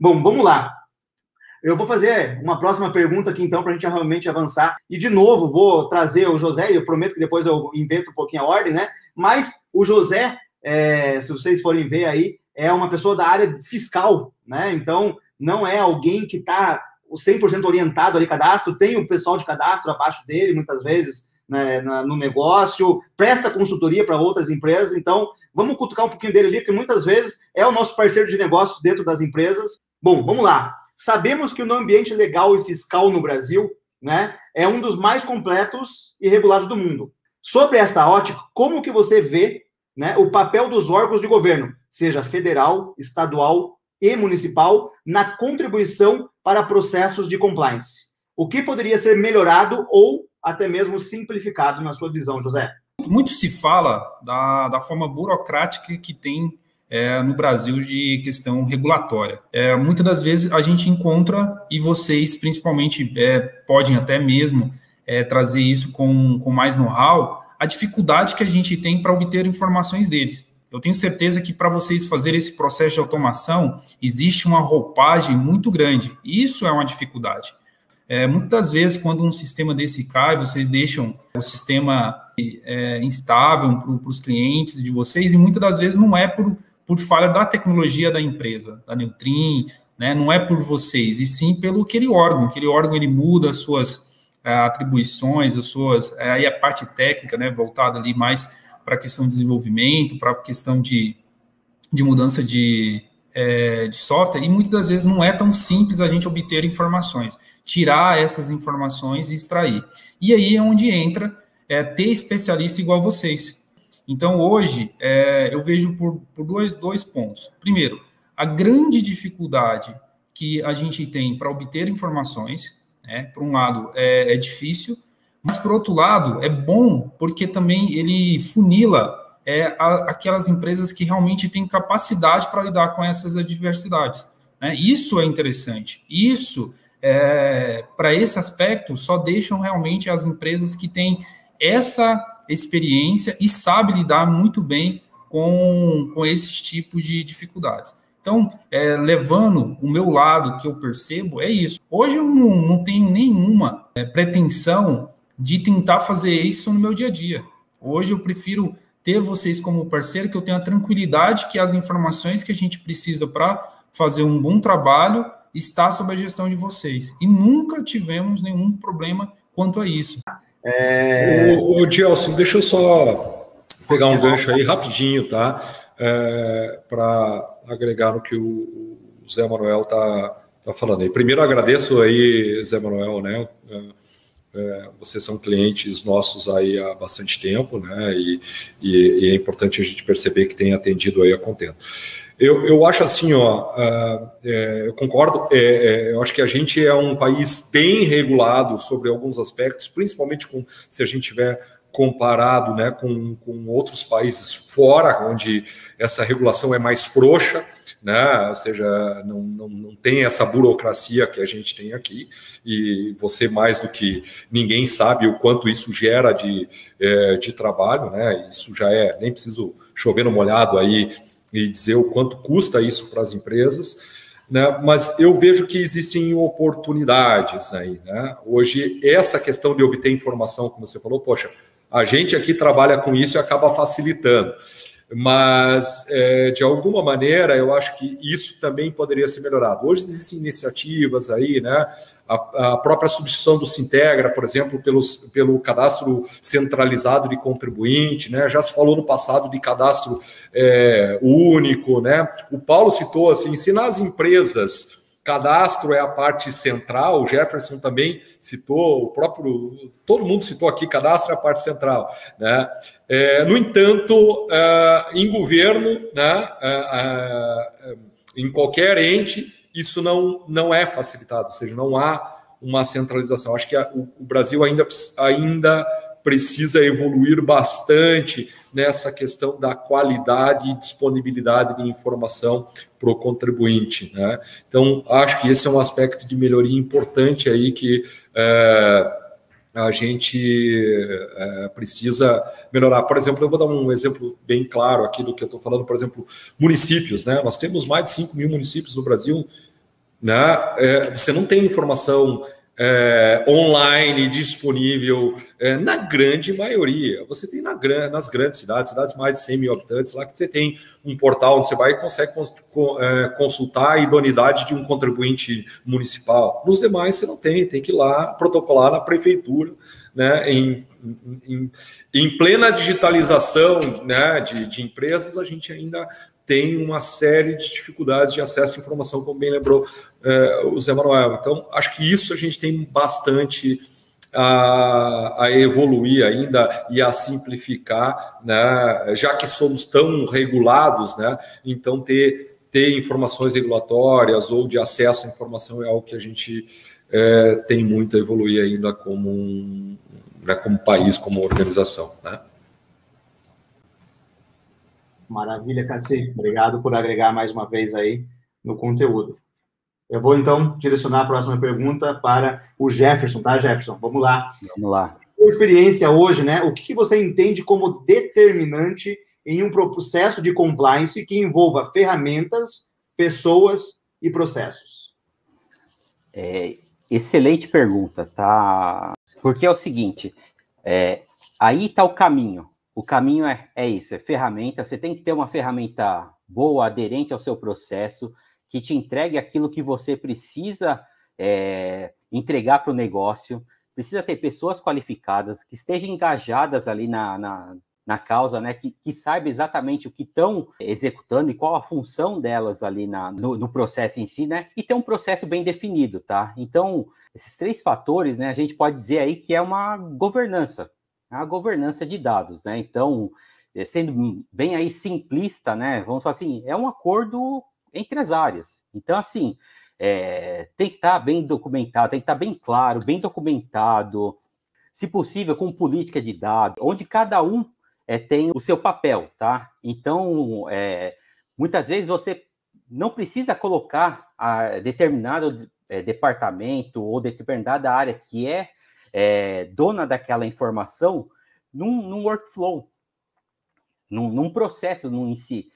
Bom, vamos lá. Eu vou fazer uma próxima pergunta aqui, então, para a gente realmente avançar. E, de novo, vou trazer o José, e eu prometo que depois eu invento um pouquinho a ordem, né? Mas o José, é, se vocês forem ver aí, é uma pessoa da área fiscal, né? Então, não é alguém que está 100% orientado ali cadastro, tem o pessoal de cadastro abaixo dele, muitas vezes, né, no negócio, presta consultoria para outras empresas. Então, vamos cutucar um pouquinho dele ali, porque muitas vezes é o nosso parceiro de negócios dentro das empresas. Bom, vamos lá. Sabemos que o ambiente legal e fiscal no Brasil né, é um dos mais completos e regulados do mundo. Sobre essa ótica, como que você vê né, o papel dos órgãos de governo, seja federal, estadual e municipal, na contribuição para processos de compliance? O que poderia ser melhorado ou até mesmo simplificado na sua visão, José? Muito se fala da, da forma burocrática que tem é, no Brasil de questão regulatória. É, muitas das vezes a gente encontra, e vocês principalmente é, podem até mesmo é, trazer isso com, com mais know-how, a dificuldade que a gente tem para obter informações deles. Eu tenho certeza que para vocês fazerem esse processo de automação, existe uma roupagem muito grande. Isso é uma dificuldade. É, muitas vezes, quando um sistema desse cai, vocês deixam o sistema é, instável para os clientes de vocês, e muitas das vezes não é por, por falha da tecnologia da empresa, da Neutrin, né, não é por vocês, e sim pelo aquele órgão. Aquele órgão ele muda as suas é, atribuições, as suas. É, aí a parte técnica, né, voltada ali mais para a questão de desenvolvimento, para a questão de, de mudança de, é, de software, e muitas das vezes não é tão simples a gente obter informações, tirar essas informações e extrair. E aí é onde entra é, ter especialista igual vocês. Então, hoje, é, eu vejo por, por dois, dois pontos. Primeiro, a grande dificuldade que a gente tem para obter informações, né, por um lado, é, é difícil, mas, por outro lado, é bom porque também ele funila é, a, aquelas empresas que realmente têm capacidade para lidar com essas adversidades. Né? Isso é interessante. Isso, é, para esse aspecto, só deixam realmente as empresas que têm essa experiência e sabem lidar muito bem com, com esses tipos de dificuldades. Então, é, levando o meu lado que eu percebo, é isso. Hoje eu não, não tenho nenhuma é, pretensão de tentar fazer isso no meu dia a dia. Hoje eu prefiro ter vocês como parceiro, que eu tenho a tranquilidade que as informações que a gente precisa para fazer um bom trabalho está sob a gestão de vocês. E nunca tivemos nenhum problema quanto a isso. É... O, Gelson, deixa eu só pegar um gancho aí rapidinho, tá? É, para agregar no que o, Zé Manuel tá, tá falando. Primeiro agradeço aí, Zé Manuel, né? É, vocês são clientes nossos aí há bastante tempo, né? E, e, e, é importante a gente perceber que tem atendido aí a contento. Eu, eu acho assim, ó, uh, é, eu concordo. É, é, eu acho que a gente é um país bem regulado sobre alguns aspectos, principalmente com se a gente tiver comparado, né, com, com outros países fora, onde essa regulação é mais frouxa né? Ou seja, não, não, não tem essa burocracia que a gente tem aqui, e você, mais do que ninguém, sabe o quanto isso gera de, é, de trabalho, né? Isso já é, nem preciso chover no molhado aí e dizer o quanto custa isso para as empresas. Né, mas eu vejo que existem oportunidades aí. Né? Hoje, essa questão de obter informação, como você falou, poxa, a gente aqui trabalha com isso e acaba facilitando mas é, de alguma maneira eu acho que isso também poderia ser melhorado. Hoje existem iniciativas aí, né? A, a própria substituição do Sintegra, por exemplo, pelos, pelo cadastro centralizado de contribuinte, né? Já se falou no passado de cadastro é, único, né? O Paulo citou assim, ensinar as empresas Cadastro é a parte central, o Jefferson também citou, o próprio, todo mundo citou aqui, cadastro é a parte central. Né? É, no entanto, é, em governo, né, é, é, em qualquer ente, isso não, não é facilitado, ou seja, não há uma centralização. Acho que a, o, o Brasil ainda, ainda precisa evoluir bastante nessa questão da qualidade e disponibilidade de informação para o contribuinte. Né? Então, acho que esse é um aspecto de melhoria importante aí que é, a gente é, precisa melhorar. Por exemplo, eu vou dar um exemplo bem claro aqui do que eu estou falando, por exemplo, municípios. Né? Nós temos mais de 5 mil municípios no Brasil, né? É, você não tem informação é, online disponível é, na grande maioria. Você tem na, nas grandes cidades, cidades mais de 100 mil habitantes, lá que você tem um portal onde você vai e consegue é, consultar a idoneidade de um contribuinte municipal. Nos demais você não tem, tem que ir lá protocolar na prefeitura, né, em, em, em plena digitalização né, de, de empresas, a gente ainda tem uma série de dificuldades de acesso à informação, como bem lembrou é, o Zé Manuel. Então, acho que isso a gente tem bastante a, a, evoluir ainda e a simplificar, né? já que somos tão regulados, né? então ter, ter informações regulatórias ou de acesso à informação é algo que a gente é, tem muito a evoluir ainda como, um, né? como país, como organização. Né? Maravilha, Cassi. Obrigado por agregar mais uma vez aí no conteúdo. Eu vou então direcionar a próxima pergunta para o Jefferson, tá, Jefferson? Vamos lá. Vamos lá. Sua experiência hoje, né? O que você entende como determinante em um processo de compliance que envolva ferramentas, pessoas e processos? É, excelente pergunta, tá? Porque é o seguinte, é, aí está o caminho. O caminho é, é isso, é ferramenta. Você tem que ter uma ferramenta boa, aderente ao seu processo, que te entregue aquilo que você precisa é, entregar para o negócio. Precisa ter pessoas qualificadas, que estejam engajadas ali na, na, na causa, né? Que, que saiba exatamente o que estão executando e qual a função delas ali na, no, no, processo em si, né? E ter um processo bem definido, tá? Então, esses três fatores, né? A gente pode dizer aí que é uma governança a governança de dados, né? Então, eh, sendo bem aí simplista, né? Vamos falar assim, é um acordo entre as áreas. Então, assim, é, tem que estar tá bem documentado, tem que estar tá bem claro, bem documentado, se possível, com política de dados, onde cada um é, tem o seu papel, tá? Então, é, muitas vezes você não precisa colocar a determinado é, departamento ou determinada área que é é, dona daquela informação num, num workflow, num, num processo num, em si.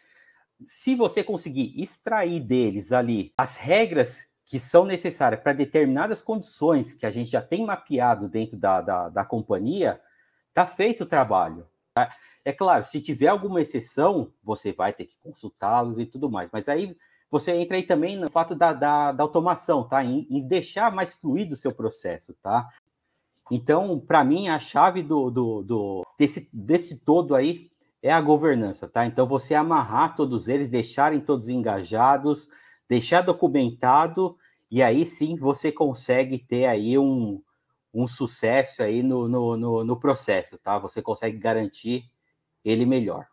Se você conseguir extrair deles ali as regras que são necessárias para determinadas condições que a gente já tem mapeado dentro da, da, da companhia, está feito o trabalho. Tá? É claro, se tiver alguma exceção, você vai ter que consultá-los e tudo mais, mas aí você entra aí também no fato da, da, da automação, tá? Em, em, deixar mais fluido o seu processo, tá? Então, para mim, a chave do, do, do, desse, desse todo aí é a governança, tá? Então, você amarrar todos eles, deixarem todos engajados, deixar documentado, e aí sim você consegue ter aí um, um sucesso aí no, no, no, no processo, tá? Você consegue garantir ele melhor.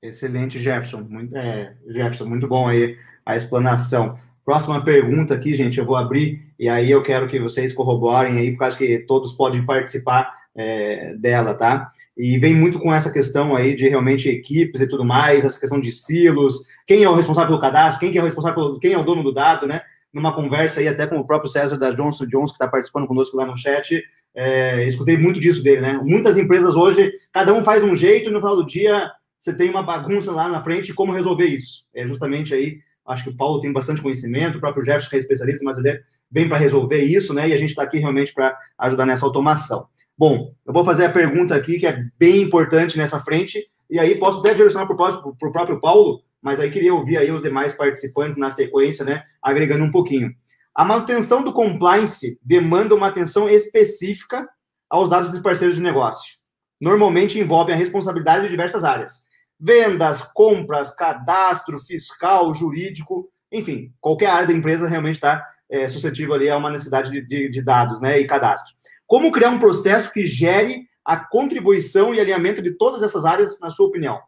Excelente, Jefferson. Muito, é, Jefferson, muito bom aí a explanação. Próxima pergunta aqui, gente, eu vou abrir e aí eu quero que vocês corroborem aí, por causa que todos podem participar é, dela, tá? E vem muito com essa questão aí de realmente equipes e tudo mais, essa questão de silos, quem é o responsável pelo cadastro, quem é o responsável pelo, quem é o dono do dado, né? Numa conversa aí até com o próprio César da Johnson Jones, que está participando conosco lá no chat, é, escutei muito disso dele, né? Muitas empresas hoje, cada um faz um jeito e no final do dia você tem uma bagunça lá na frente, como resolver isso? É justamente aí Acho que o Paulo tem bastante conhecimento, o próprio Jefferson, que é especialista, mas ele vem para resolver isso, né? E a gente está aqui realmente para ajudar nessa automação. Bom, eu vou fazer a pergunta aqui, que é bem importante nessa frente, e aí posso até direcionar para o próprio Paulo, mas aí queria ouvir aí os demais participantes na sequência, né? Agregando um pouquinho. A manutenção do compliance demanda uma atenção específica aos dados de parceiros de negócio. Normalmente envolve a responsabilidade de diversas áreas vendas, compras, cadastro, fiscal, jurídico, enfim, qualquer área da empresa realmente está é, suscetível ali a uma necessidade de, de, de, dados né, e cadastro. Como criar um processo que gere a contribuição e alinhamento de todas essas áreas, na sua opinião?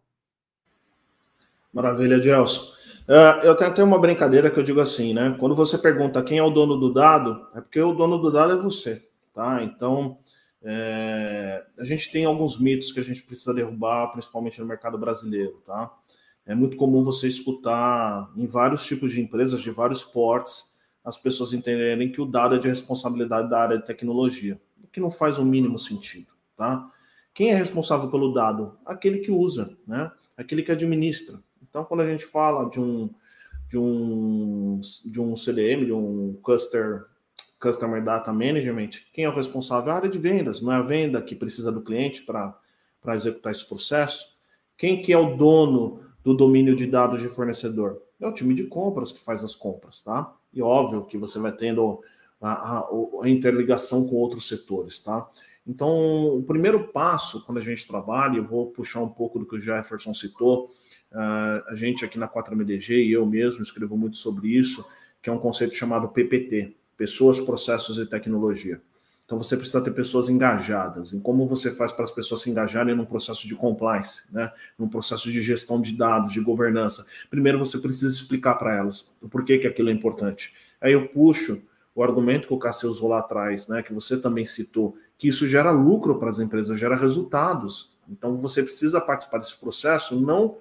Maravilha, Gelson. Uh, eu tenho até uma brincadeira que eu digo assim, né? Quando você pergunta quem é o dono do dado, é porque o dono do dado é você, tá? Então, é, a gente tem alguns mitos que a gente precisa derrubar, principalmente no mercado brasileiro, tá? É muito comum você escutar em vários tipos de empresas, de vários portes, as pessoas entenderem que o dado é de responsabilidade da área de tecnologia, o que não faz o mínimo sentido, tá? Quem é responsável pelo dado? Aquele que usa, né? Aquele que administra. Então, quando a gente fala de um de um, de um CDM, de um Customer, Customer Data Management, quem é o responsável? A área de vendas, não é a venda que precisa do cliente para executar esse processo. Quem que é o dono do domínio de dados de fornecedor? É o time de compras que faz as compras, tá? E óbvio que você vai tendo a, a, a interligação com outros setores, tá? Então, o primeiro passo, quando a gente trabalha, eu vou puxar um pouco do que o Jefferson citou, uh, a gente aqui na 4MDG e eu mesmo escrevo muito sobre isso, que é um conceito chamado PPT, Pessoas, Processos e Tecnologia. Então você precisa ter pessoas engajadas. E como você faz para as pessoas se engajarem num processo de compliance, né? num processo de gestão de dados, de governança? Primeiro você precisa explicar para elas o porquê que aquilo é importante. Aí eu puxo o argumento que o Cássio usou lá atrás, né? que você também citou, que isso gera lucro para as empresas, gera resultados. Então você precisa participar desse processo, não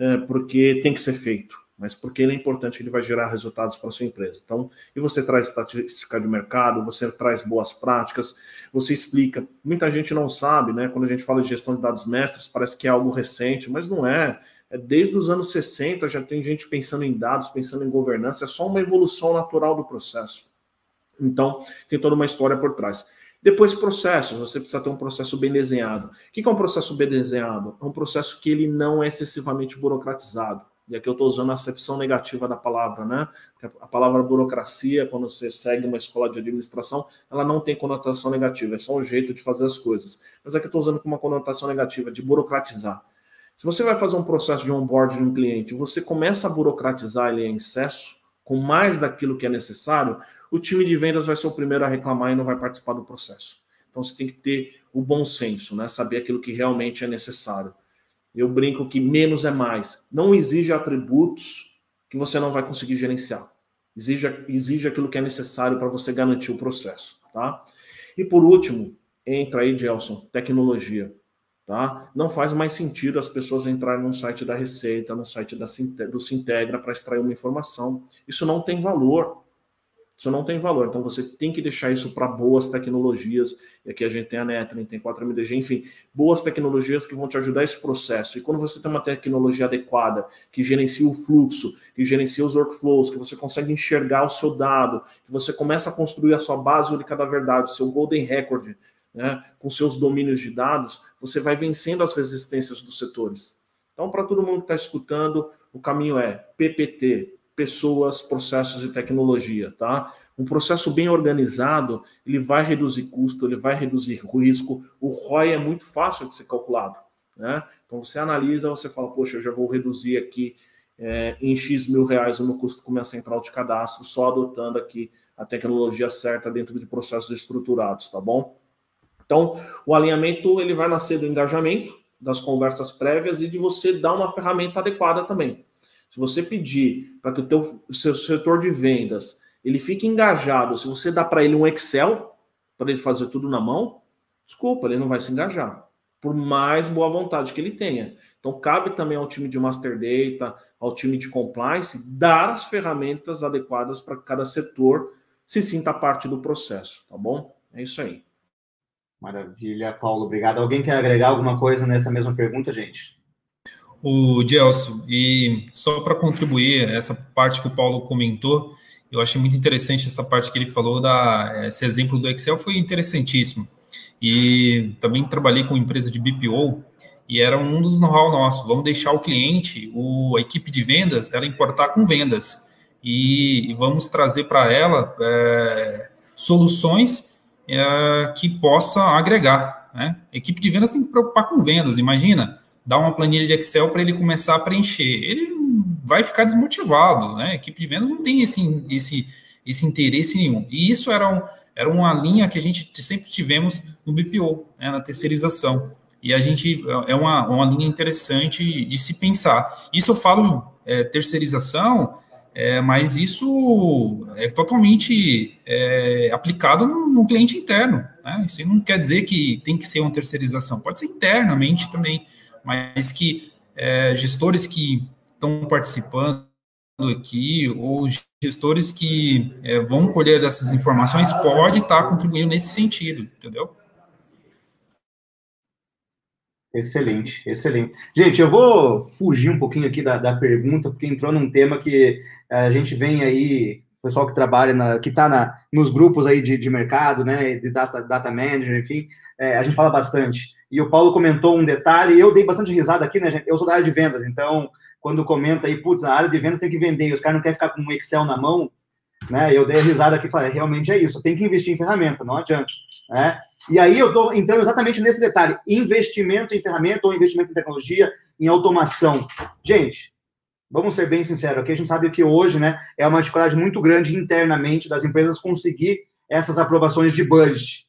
é, porque tem que ser feito, mas porque ele é importante, ele vai gerar resultados para a sua empresa. Então, e você traz estatística de mercado, você traz boas práticas, você explica. Muita gente não sabe, né? Quando a gente fala de gestão de dados mestres, parece que é algo recente, mas não é. É desde os anos 60 já tem gente pensando em dados, pensando em governança, é só uma evolução natural do processo. Então, tem toda uma história por trás. Depois, processos. Você precisa ter um processo bem desenhado. O que é um processo bem desenhado? É um processo que ele não é excessivamente burocratizado. E aqui eu estou usando a acepção negativa da palavra, né? A palavra burocracia, quando você segue uma escola de administração, ela não tem conotação negativa, é só um jeito de fazer as coisas. Mas aqui eu estou usando com uma conotação negativa, de burocratizar. Se você vai fazer um processo de onboard de um cliente, você começa a burocratizar ele em excesso, com mais daquilo que é necessário, o time de vendas vai ser o primeiro a reclamar e não vai participar do processo. Então você tem que ter o bom senso, né? Saber aquilo que realmente é necessário. Eu brinco que menos é mais. Não exige atributos que você não vai conseguir gerenciar. Exige, exige aquilo que é necessário para você garantir o processo, tá? E por último, entra aí, Gelson, tecnologia, tá? Não faz mais sentido as pessoas entrarem no site da Receita, no site da, do Sintegra para extrair uma informação. Isso não tem valor. Isso não tem valor. Então você tem que deixar isso para boas tecnologias. E aqui a gente tem a Netrin, tem 4MDG, enfim, boas tecnologias que vão te ajudar esse processo. E quando você tem uma tecnologia adequada, que gerencia o fluxo, que gerencia os workflows, que você consegue enxergar o seu dado, que você começa a construir a sua base única da verdade, seu golden record, né, com seus domínios de dados, você vai vencendo as resistências dos setores. Então, para todo mundo que está escutando, o caminho é PPT, pessoas, processos e tecnologia, tá? Um processo bem organizado, ele vai reduzir custo, ele vai reduzir risco. O ROI é muito fácil de ser calculado, né? Então você analisa, você fala, poxa, eu já vou reduzir aqui é, em X mil reais o meu custo com minha central de cadastro, só adotando aqui a tecnologia certa dentro de processos estruturados, tá bom? Então, o alinhamento ele vai nascer do engajamento, das conversas prévias e de você dar uma ferramenta adequada também. Se você pedir para que o, teu, seu setor de vendas ele fique engajado, se você dá para ele um Excel para ele fazer tudo na mão, desculpa, ele não vai se engajar, por mais boa vontade que ele tenha. Então, cabe também ao time de Master Data, ao time de Compliance, dar as ferramentas adequadas para que cada setor se sinta parte do processo, tá bom? É isso aí. Maravilha, Paulo, obrigado. Alguém quer agregar alguma coisa nessa mesma pergunta, gente? O Gelson, e só para contribuir essa parte que o Paulo comentou, eu achei muito interessante essa parte que ele falou da esse exemplo do Excel foi interessantíssimo. E também trabalhei com empresa de BPO e era um dos know-how nossos. Vamos deixar o cliente, o, a equipe de vendas, ela importar com vendas e, e vamos trazer para ela é, soluções é, que possa agregar. Né? A equipe de vendas tem que preocupar com vendas. Imagina dar uma planilha de Excel para ele começar a preencher. Ele vai ficar desmotivado, né? A equipe de vendas não tem esse, esse, esse interesse nenhum. E isso era, um, era uma linha que a gente sempre tivemos no BPO, né, na terceirização. E a gente é uma, uma linha interessante de se pensar. Isso eu falo é, terceirização, é, mas isso é totalmente é, aplicado no, no, cliente interno. Né? Isso não quer dizer que tem que ser uma terceirização, pode ser internamente também mas que é, gestores que estão participando aqui, ou gestores que é, vão colher essas informações, pode estar tá contribuindo nesse sentido, entendeu? Excelente, excelente. Gente, eu vou fugir um pouquinho aqui da, da pergunta, porque entrou num tema que a gente vem aí, o pessoal que trabalha, na, que está nos grupos aí de, de mercado, né, de data, data manager, enfim, é, a gente fala bastante. E o Paulo comentou um detalhe, eu dei bastante risada aqui, né, gente? Eu sou da área de vendas, então, quando comenta aí, putz, a área de vendas tem que vender, e os caras não querem ficar com um Excel na mão, né? Eu dei a risada aqui e falei, realmente é isso, tem que investir em ferramenta, não adianta, né? E aí eu estou entrando exatamente nesse detalhe: investimento em ferramenta ou investimento em tecnologia, em automação. Gente, vamos ser bem sinceros aqui, a gente sabe que hoje né, é uma dificuldade muito grande internamente das empresas conseguir essas aprovações de budget.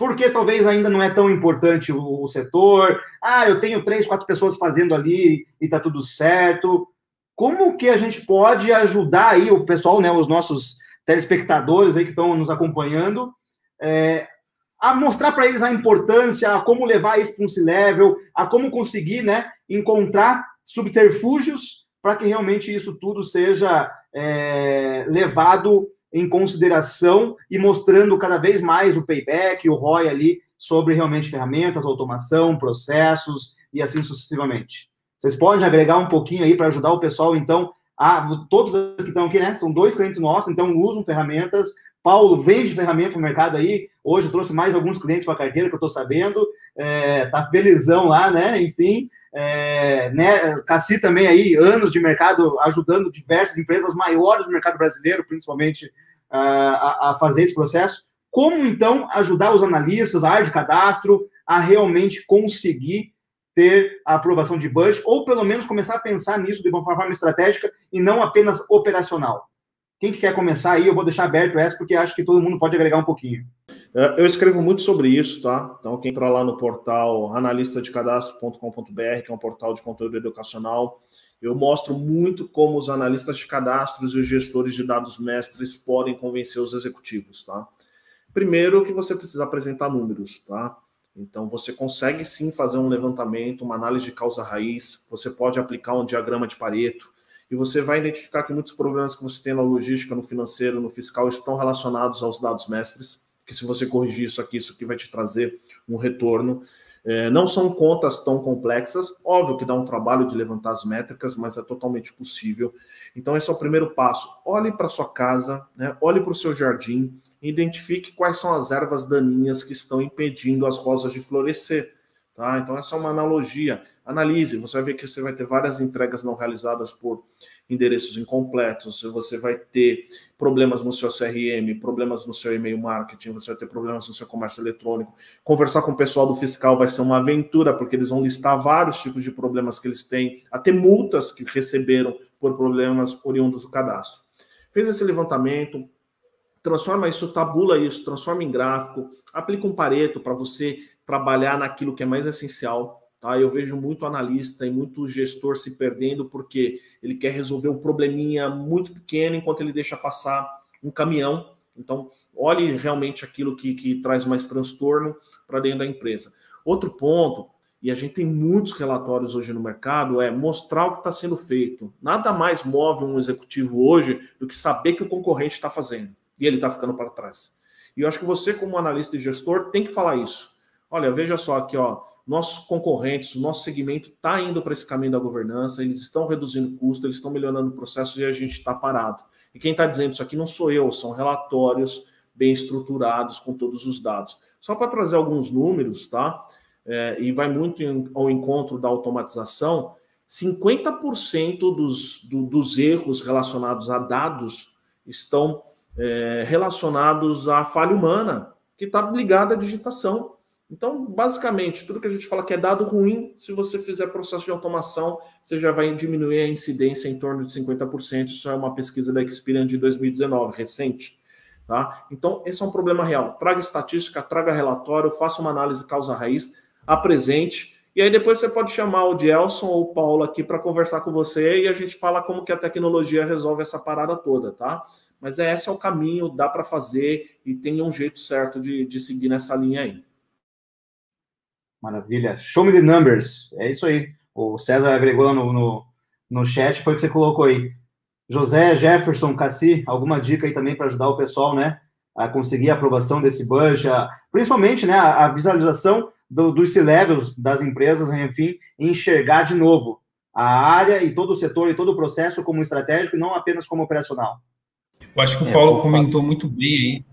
Porque talvez ainda não é tão importante o, o setor. Ah, eu tenho três, quatro pessoas fazendo ali e está tudo certo. Como que a gente pode ajudar aí o pessoal, né, os nossos telespectadores aí que estão nos acompanhando, é, a mostrar para eles a importância, a como levar isso para um C-level, a como conseguir né, encontrar subterfúgios para que realmente isso tudo seja é, levado em consideração e mostrando cada vez mais o payback, o ROI ali sobre realmente ferramentas, automação, processos e assim sucessivamente. Vocês podem agregar um pouquinho aí para ajudar o pessoal, então, a, todos que estão aqui, né? São dois clientes nossos, então usam ferramentas, Paulo vende ferramenta no mercado aí. Hoje eu trouxe mais alguns clientes para a carteira que eu estou sabendo. É, tá felizão lá, né? Enfim. É, né, Cassi também aí, anos de mercado, ajudando diversas empresas maiores do mercado brasileiro, principalmente, a, a fazer esse processo. Como, então, ajudar os analistas, a área de cadastro, a realmente conseguir ter a aprovação de budget, ou pelo menos começar a pensar nisso de uma forma estratégica e não apenas operacional? Quem que quer começar aí? Eu vou deixar aberto essa, porque acho que todo mundo pode agregar um pouquinho. É, eu escrevo muito sobre isso, tá? Então, quem entrar lá no portal analistadecadastro.com.br, que é um portal de conteúdo educacional, eu mostro muito como os analistas de cadastros e os gestores de dados mestres podem convencer os executivos, tá? Primeiro que você precisa apresentar números, tá? Então você consegue sim fazer um levantamento, uma análise de causa raiz, você pode aplicar um diagrama de Pareto, e você vai identificar que muitos problemas que você tem na logística, no financeiro, no fiscal estão relacionados aos dados mestres, que se você corrigir isso aqui, isso aqui vai te trazer um retorno. É, não são contas tão complexas, óbvio que dá um trabalho de levantar as métricas, mas é totalmente possível. Então, esse é o primeiro passo. Olhe para sua casa, né? olhe para o seu jardim, identifique quais são as ervas daninhas que estão impedindo as rosas de florescer. Tá? Então, essa é uma analogia. Analise, você vai ver que você vai ter várias entregas não realizadas por endereços incompletos, você vai ter problemas no seu CRM, problemas no seu e-mail marketing, você vai ter problemas no seu comércio eletrônico. Conversar com o pessoal do fiscal vai ser uma aventura, porque eles vão listar vários tipos de problemas que eles têm, até multas que receberam por problemas oriundos do cadastro. Fez esse levantamento, transforma isso, tabula isso, transforma em gráfico, aplica um pareto para você trabalhar naquilo que é mais essencial Tá? Eu vejo muito analista e muito gestor se perdendo porque ele quer resolver um probleminha muito pequeno enquanto ele deixa passar um caminhão. Então, olhe realmente aquilo que, que traz mais transtorno para dentro da empresa. Outro ponto, e a gente tem muitos relatórios hoje no mercado, é mostrar o que está sendo feito. Nada mais move um executivo hoje do que saber que o concorrente está fazendo e ele está ficando para trás. E eu acho que você, como analista e gestor, tem que falar isso. Olha, veja só aqui, ó nossos concorrentes, o nosso segmento está indo para esse caminho da governança, eles estão reduzindo custo, eles estão melhorando o processo e a gente está parado. E quem está dizendo isso aqui não sou eu, são relatórios bem estruturados com todos os dados. Só para trazer alguns números, tá? É, e vai muito ao encontro da automatização, 50% dos, do, dos erros relacionados a dados estão é, relacionados à falha humana, que está ligada à digitação. Então, basicamente, tudo que a gente fala que é dado ruim, se você fizer processo de automação, você já vai diminuir a incidência em torno de 50%. Isso é uma pesquisa da Experian de 2019, recente. Tá? Então, esse é um problema real. Traga estatística, traga relatório, faça uma análise causa-raiz, apresente, e aí depois você pode chamar o Gelson ou o Paulo aqui para conversar com você e a gente fala como que a tecnologia resolve essa parada toda, tá? Mas é, esse é o caminho, dá para fazer e tem um jeito certo de, de seguir nessa linha aí. Maravilha. Show me the numbers. É isso aí. O César agregou lá no, no, no chat, foi o que você colocou aí. José, Jefferson, Cassi, alguma dica aí também para ajudar o pessoal, né? A conseguir a aprovação desse budget, a, principalmente, né? A, a, visualização do, dos C-levels das empresas, enfim, enxergar de novo a área e todo o setor e todo o processo como estratégico e não apenas como operacional. Eu acho que o é, Paulo comentou muito bem aí.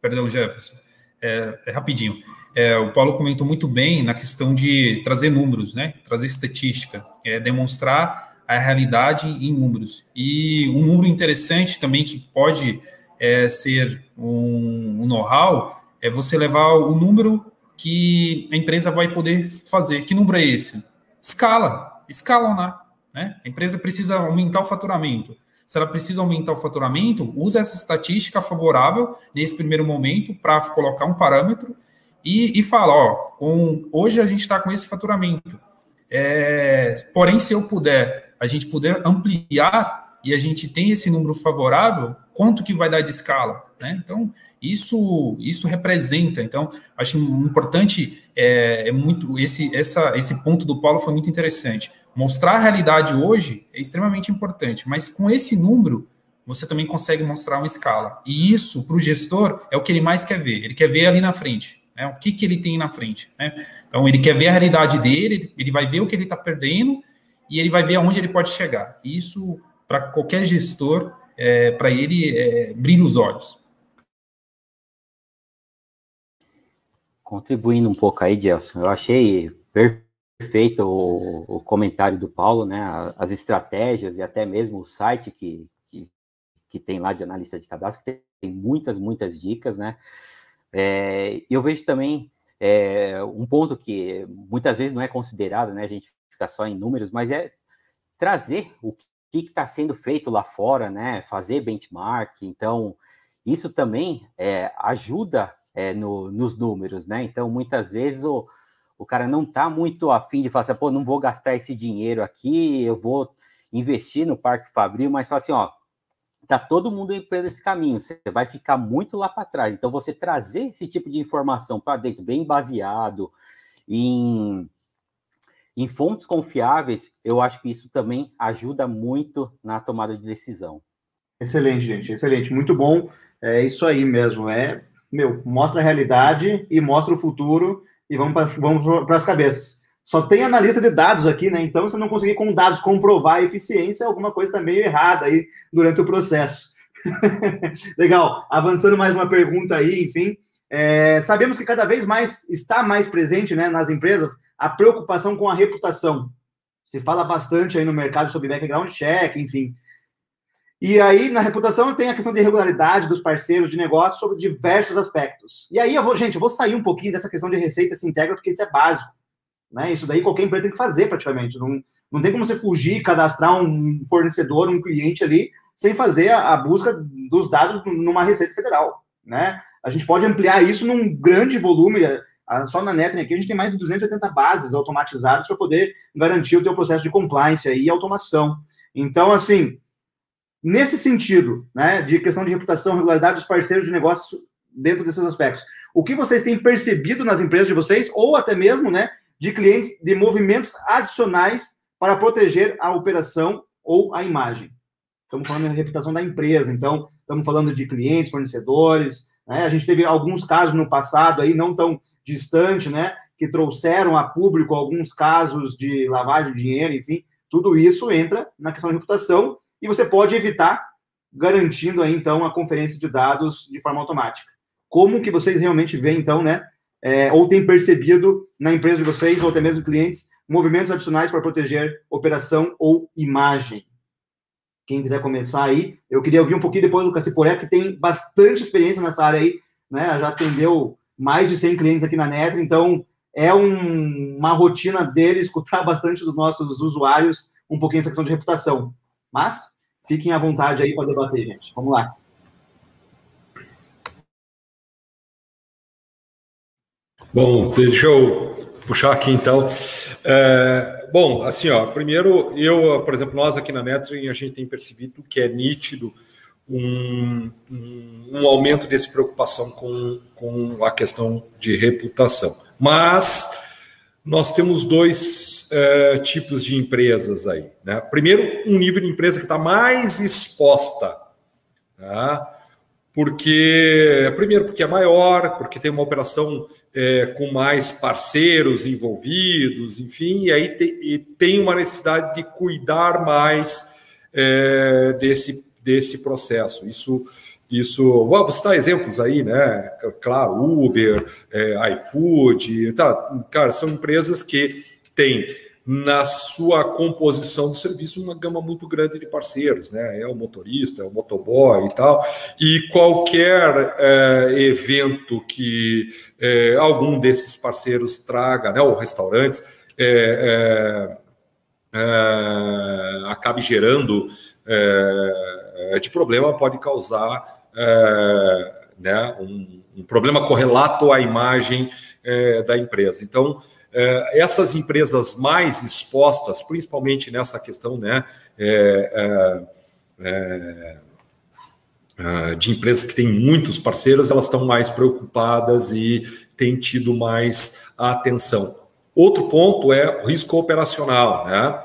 Perdão, Jefferson. É, é rapidinho. É, o Paulo comentou muito bem na questão de trazer números, né? Trazer estatística, é, demonstrar a realidade em números. E um número interessante também que pode é, ser um, um know-how é você levar o número que a empresa vai poder fazer. Que número é esse? Escala, escalonar. Né? A empresa precisa aumentar o faturamento. Se ela precisa aumentar o faturamento, usa essa estatística favorável nesse primeiro momento para colocar um parâmetro e, e fala, ó, com, hoje a gente está com esse faturamento. É, porém, se eu puder, a gente puder ampliar e a gente tem esse número favorável, quanto que vai dar de escala? Né? Então, isso, isso representa. Então, acho importante é, é, muito esse, essa, esse ponto do Paulo foi muito interessante. Mostrar a realidade hoje é extremamente importante, mas com esse número você também consegue mostrar uma escala. E isso, para o gestor, é o que ele mais quer ver. Ele quer ver ali na frente. Né? O que, que ele tem na frente. Né? Então, ele quer ver a realidade dele, ele vai ver o que ele está perdendo e ele vai ver aonde ele pode chegar. Isso, para qualquer gestor, é, para ele, é, brilha os olhos. Contribuindo um pouco aí, Gelson, eu achei perfeito o, o, comentário do Paulo, né? As estratégias e até mesmo o site que, que, que tem lá de analista de cadastro, que tem muitas, muitas dicas, né? É, eu vejo também é, um ponto que muitas vezes não é considerado, né? A gente fica só em números, mas é trazer o que está sendo feito lá fora, né? Fazer benchmark. Então, isso também é, ajuda é, no, nos números, né? Então, muitas vezes o, o cara não está muito afim de falar assim, pô, não vou gastar esse dinheiro aqui, eu vou investir no Parque Fabril, mas fala assim, ó, Está todo mundo indo por esse caminho, você vai ficar muito lá para trás. Então, você trazer esse tipo de informação para dentro, bem baseado em, em fontes confiáveis, eu acho que isso também ajuda muito na tomada de decisão. Excelente, gente, excelente, muito bom. É isso aí mesmo, é, meu, mostra a realidade e mostra o futuro e vamos para vamos as cabeças só tem analista de dados aqui, né? Então, se não conseguir com dados comprovar a eficiência, alguma coisa está meio errada aí durante o processo. Legal. Avançando mais uma pergunta aí, enfim. É, sabemos que cada vez mais está mais presente né, nas empresas a preocupação com a reputação. Se fala bastante aí no mercado sobre background check, enfim. E aí, na reputação, tem a questão de regularidade dos parceiros de negócio sobre diversos aspectos. E aí, eu vou, gente, eu vou sair um pouquinho dessa questão de receita se integra, porque isso é básico. Né? Isso daí qualquer empresa tem que fazer praticamente. Não, não tem como você fugir, cadastrar um fornecedor, um cliente ali, sem fazer a, a busca dos dados numa Receita Federal. Né? A gente pode ampliar isso num grande volume. Só na Netring aqui a gente tem mais de 280 bases automatizadas para poder garantir o teu processo de compliance e automação. Então, assim, nesse sentido, né, de questão de reputação, regularidade dos parceiros de negócio dentro desses aspectos, o que vocês têm percebido nas empresas de vocês, ou até mesmo, né, de clientes de movimentos adicionais para proteger a operação ou a imagem. Estamos falando da reputação da empresa, então estamos falando de clientes, fornecedores. Né? A gente teve alguns casos no passado aí, não tão distante, né? Que trouxeram a público alguns casos de lavagem de dinheiro, enfim, tudo isso entra na questão de reputação e você pode evitar garantindo aí então a conferência de dados de forma automática. Como que vocês realmente veem então, né, é, ou tem percebido na empresa de vocês, ou até mesmo clientes, movimentos adicionais para proteger operação ou imagem? Quem quiser começar aí, eu queria ouvir um pouquinho depois do Caciporé, que tem bastante experiência nessa área aí, né? Já atendeu mais de 100 clientes aqui na Netra, então é um, uma rotina dele escutar bastante dos nossos usuários um pouquinho essa questão de reputação. Mas fiquem à vontade aí para debater, gente. Vamos lá. Bom, deixa eu puxar aqui então. É, bom, assim, ó, primeiro, eu, por exemplo, nós aqui na Netring, a gente tem percebido que é nítido um, um, um aumento dessa preocupação com, com a questão de reputação. Mas nós temos dois é, tipos de empresas aí. Né? Primeiro, um nível de empresa que está mais exposta. Tá? porque, primeiro, porque é maior, porque tem uma operação é, com mais parceiros envolvidos, enfim, e aí te, e tem uma necessidade de cuidar mais é, desse, desse processo. Isso, isso, vou citar exemplos aí, né? Claro, Uber, é, iFood, tá, cara, são empresas que têm na sua composição do serviço uma gama muito grande de parceiros, né? É o motorista, é o motoboy e tal. E qualquer é, evento que é, algum desses parceiros traga, né? Ou restaurantes, é, acabe gerando de problema, pode causar né? um, um, problema correlato à imagem da empresa. Então, essas empresas mais expostas, principalmente nessa questão né, é, é, é, de empresas que têm muitos parceiros, elas estão mais preocupadas e têm tido mais atenção. Outro ponto é o risco operacional. Né?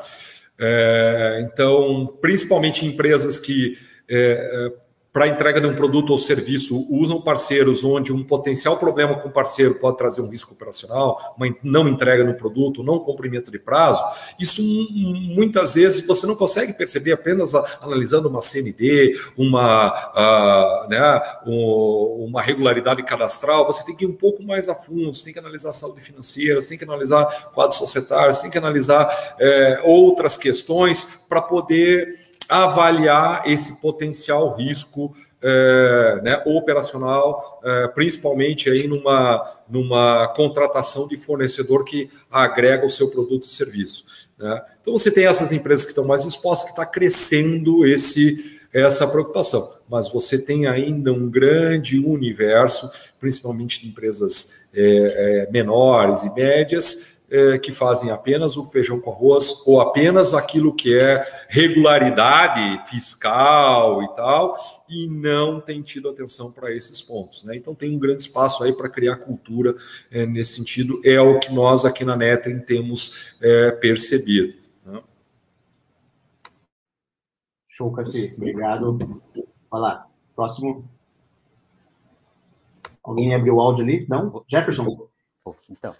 É, então, principalmente empresas que é, para a entrega de um produto ou serviço usam parceiros onde um potencial problema com o parceiro pode trazer um risco operacional, uma não entrega no produto, não cumprimento de prazo, isso muitas vezes você não consegue perceber apenas analisando uma CND, uma, uh, né, um, uma regularidade cadastral, você tem que ir um pouco mais a fundo, você tem que analisar saúde financeira, você tem que analisar quadros societários, você tem que analisar é, outras questões para poder avaliar esse potencial risco é, né, operacional, é, principalmente aí numa, numa contratação de fornecedor que agrega o seu produto e serviço. Né? Então você tem essas empresas que estão mais expostas, que está crescendo esse, essa preocupação, mas você tem ainda um grande universo, principalmente de empresas é, é menores e médias, é, que fazem apenas o feijão com arroz ou apenas aquilo que é regularidade fiscal e tal, e não tem tido atenção para esses pontos. Né? Então tem um grande espaço aí para criar cultura é, nesse sentido, é o que nós aqui na Netrim temos é, percebido. Né? Show, Cassi. Obrigado. Vai lá. Próximo. Alguém abriu o áudio ali? Não? Jefferson. Então,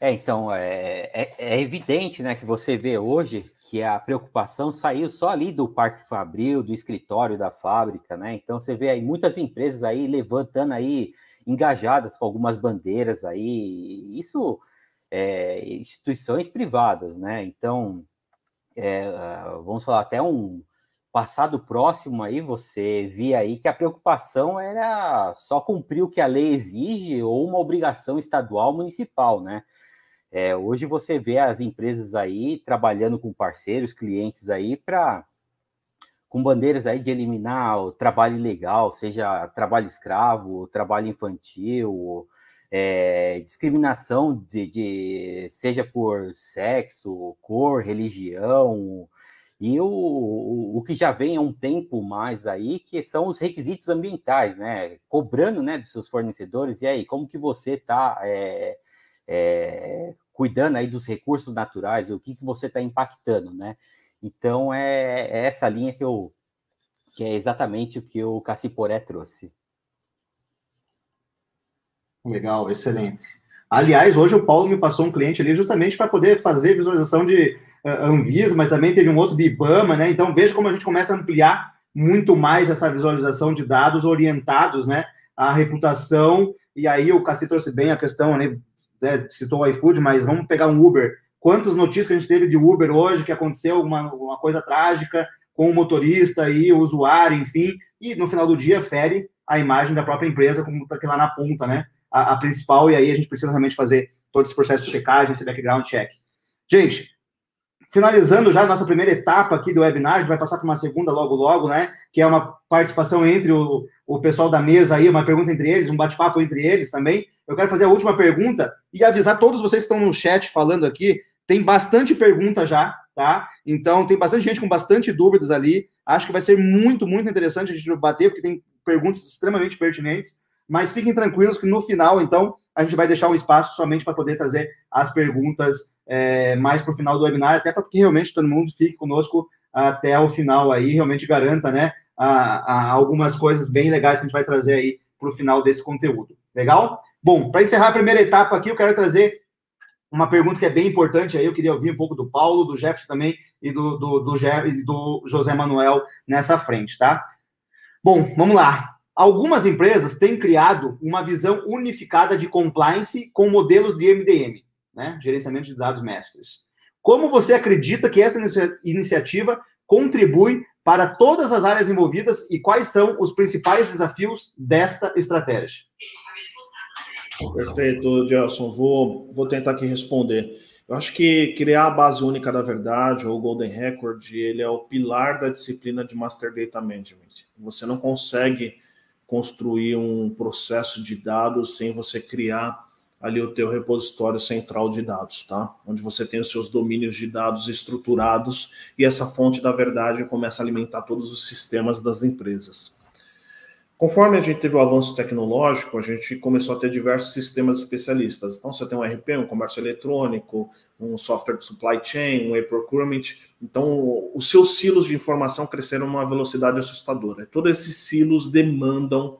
é, então é, é, é, evidente né, que você vê hoje que a preocupação saiu só ali do Parque Fabril, do escritório da fábrica, né? Então você vê aí muitas empresas aí levantando aí, engajadas com algumas bandeiras aí, isso é, instituições privadas, né? Então, é, vamos falar até um, passado próximo aí, você via aí que a preocupação era só cumprir o que a lei exige ou uma obrigação estadual municipal, né? É, hoje você vê as empresas aí trabalhando com parceiros, clientes aí para com bandeiras aí de eliminar o trabalho ilegal, seja trabalho escravo, trabalho infantil, é, discriminação de, de, seja por sexo, cor, religião, e o, o, que já vem há um tempo mais aí, que são os requisitos ambientais, né? Cobrando né, dos seus fornecedores, e aí, como que você está é, é, cuidando aí dos recursos naturais, o que, que você está impactando, né? Então, é, é, essa linha que eu que é exatamente o que o Caciporé trouxe. Legal, excelente. Aliás, hoje o Paulo me passou um cliente ali justamente para poder fazer visualização de Anvisa, mas também teve um outro de IBAMA, né? Então veja como a gente começa a ampliar muito mais essa visualização de dados orientados, né, à reputação. E aí o Cassi trouxe bem a questão, né, né citou o iFood, mas vamos pegar um Uber. Quantas notícias que a gente teve de Uber hoje que aconteceu uma, uma coisa trágica com o motorista e o usuário, enfim, e no final do dia fere a imagem da própria empresa como aqui lá na ponta, né? a, a, principal, e aí a gente precisa realmente fazer todo esse processo de checagem, esse background check. Gente, finalizando já a nossa primeira etapa aqui do webinar, a gente vai passar para uma segunda logo logo, né? Que é uma participação entre o, o pessoal da mesa aí, uma pergunta entre eles, um bate-papo entre eles também. Eu quero fazer a última pergunta e avisar todos vocês que estão no chat falando aqui, tem bastante pergunta já, tá? Então tem bastante gente com bastante dúvidas ali. Acho que vai ser muito, muito interessante a gente bater, porque tem perguntas extremamente pertinentes mas fiquem tranquilos que no final, então, a gente vai deixar um espaço somente para poder trazer as perguntas é, mais para o final do webinar, até para que realmente todo mundo fique conosco até o final aí, realmente garanta, né, a, a algumas coisas bem legais que a gente vai trazer aí para o final desse conteúdo. Legal? Bom, para encerrar a primeira etapa aqui, eu quero trazer uma pergunta que é bem importante aí, eu queria ouvir um pouco do Paulo, do Jefferson também e do, do, do, do José Manuel nessa frente, tá? Bom, vamos lá. Algumas empresas têm criado uma visão unificada de compliance com modelos de MDM, né? Gerenciamento de dados mestres. Como você acredita que essa iniciativa contribui para todas as áreas envolvidas e quais são os principais desafios desta estratégia? Perfeito, Gelson. Vou, vou tentar aqui responder. Eu acho que criar a base única da verdade, ou Golden Record, ele é o pilar da disciplina de Master Data Management. Você não consegue construir um processo de dados sem você criar ali o teu repositório central de dados, tá? Onde você tem os seus domínios de dados estruturados e essa fonte da verdade começa a alimentar todos os sistemas das empresas. Conforme a gente teve o avanço tecnológico, a gente começou a ter diversos sistemas especialistas. Então, você tem um RP, um comércio eletrônico, um software de supply chain, um e-procurement. Então, os seus silos de informação cresceram uma velocidade assustadora. Todos esses silos demandam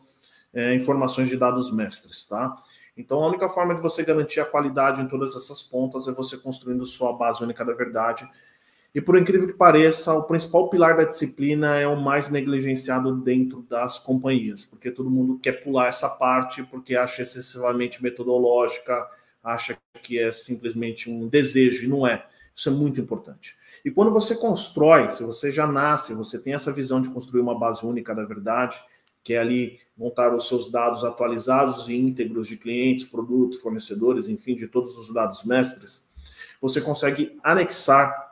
é, informações de dados mestres, tá? Então, a única forma de você garantir a qualidade em todas essas pontas é você construindo sua base única da verdade. E por incrível que pareça, o principal pilar da disciplina é o mais negligenciado dentro das companhias, porque todo mundo quer pular essa parte porque acha excessivamente metodológica, acha que é simplesmente um desejo, e não é. Isso é muito importante. E quando você constrói, se você já nasce, você tem essa visão de construir uma base única da verdade, que é ali montar os seus dados atualizados e íntegros de clientes, produtos, fornecedores, enfim, de todos os dados mestres, você consegue anexar,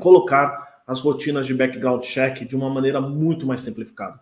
colocar as rotinas de background check de uma maneira muito mais simplificada.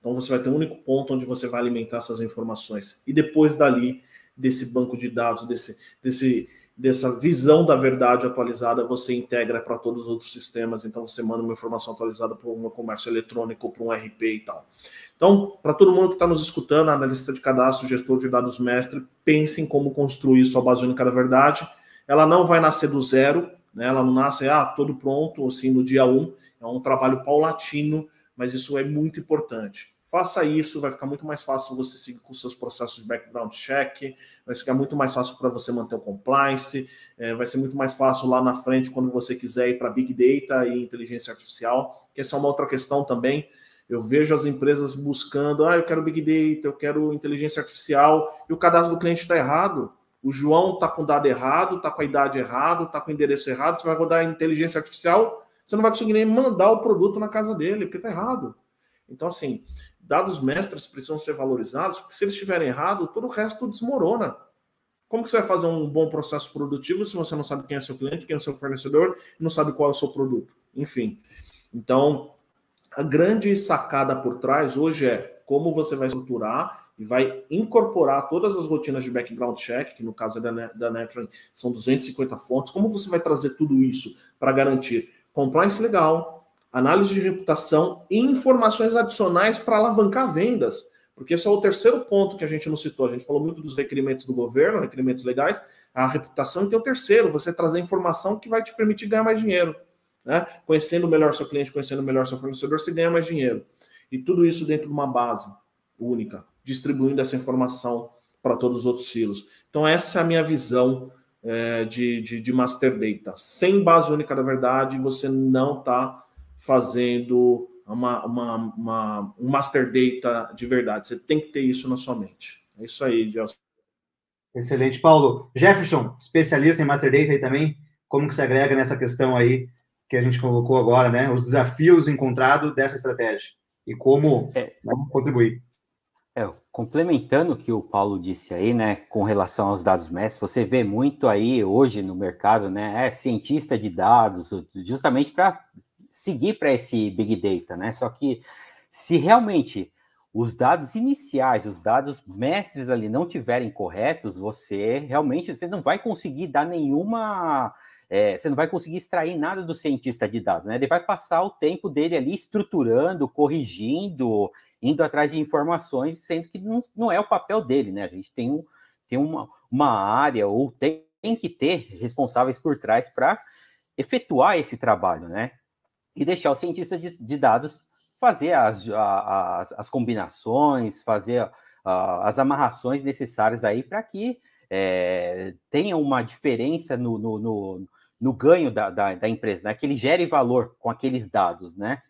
Então você vai ter um único ponto onde você vai alimentar essas informações. E depois dali, desse banco de dados, desse, desse dessa visão da verdade atualizada você integra para todos os outros sistemas. Então você manda uma informação atualizada para um comércio eletrônico, para um RP e tal. Então, para todo mundo que está nos escutando, analista de cadastro, gestor de dados mestre, pense em como construir sua base única da verdade. Ela não vai nascer do zero, né? ela não nasce ah, todo pronto, assim, no dia um. É um trabalho paulatino, mas isso é muito importante. Faça isso, vai ficar muito mais fácil você seguir com seus processos de background check, vai ficar muito mais fácil para você manter o compliance, é, vai ser muito mais fácil lá na frente quando você quiser ir para Big Data e inteligência artificial, que essa é uma outra questão também. Eu vejo as empresas buscando, ah, eu quero Big Data, eu quero inteligência artificial, e o cadastro do cliente está errado. O João está com dado errado, está com a idade errada, está com o endereço errado, você vai rodar inteligência artificial, você não vai conseguir nem mandar o produto na casa dele, porque está errado. Então, assim, dados mestres precisam ser valorizados, porque se eles estiverem errados, todo o resto desmorona. Como que você vai fazer um bom processo produtivo se você não sabe quem é seu cliente, quem é seu fornecedor não sabe qual é o seu produto? Enfim. Então, a grande sacada por trás hoje é como você vai estruturar e vai incorporar todas as rotinas de background check, que no caso da, da Netran são 250 fontes, como você vai trazer tudo isso para garantir compliance legal, análise de reputação e informações adicionais para alavancar vendas. Porque esse é o terceiro ponto que a gente não citou. A gente falou muito dos requerimentos do governo, requerimentos legais, a reputação, e tem o terceiro, você trazer informação que vai te permitir ganhar mais dinheiro. Né? Conhecendo melhor seu cliente, conhecendo melhor seu fornecedor, você ganha mais dinheiro. E tudo isso dentro de uma base única, distribuindo essa informação para todos os outros silos. Então, essa é a minha visão é, de, de, de Master Data. Sem base única da verdade, você não está fazendo uma, uma, uma, um master data de verdade. Você tem que ter isso na sua mente. É isso aí, Gelson. Excelente, Paulo. Jefferson, especialista em master data aí também, como que se agrega nessa questão aí que a gente colocou agora, né? Os desafios encontrados dessa estratégia e como é, contribuir. Complementando o que o Paulo disse aí, né, com relação aos dados mestres, você vê muito aí hoje no mercado, né, é cientista de dados, justamente para seguir para esse Big Data, né? Só que se realmente os dados iniciais, os dados mestres ali não tiverem corretos, você realmente você não vai conseguir dar nenhuma. É, você não vai conseguir extrair nada do cientista de dados, né? Ele vai passar o tempo dele ali estruturando, corrigindo, indo atrás de informações, sendo que não, não é o papel dele, né? A gente tem, um, tem uma, uma área, ou tem, tem que ter responsáveis por trás para efetuar esse trabalho, né? e deixar o cientista de, de dados fazer as, as, as combinações, fazer as amarrações necessárias aí para que é, tenha uma diferença no, no, no, no ganho da, da, da, empresa, né? que ele gere valor com aqueles dados, né?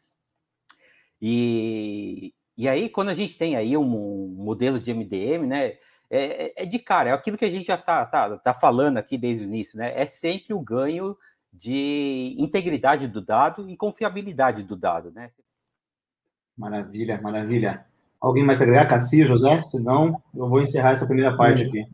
E, e aí, quando a gente tem aí um, um modelo de MDM, né? É, é, é, de cara, é aquilo que a gente já está tá, tá falando aqui desde o início, né? É sempre o ganho de integridade do dado e confiabilidade do dado, né? Maravilha, maravilha. Alguém mais quer agregar? Cassia, José? Senão, eu vou encerrar essa primeira parte aqui.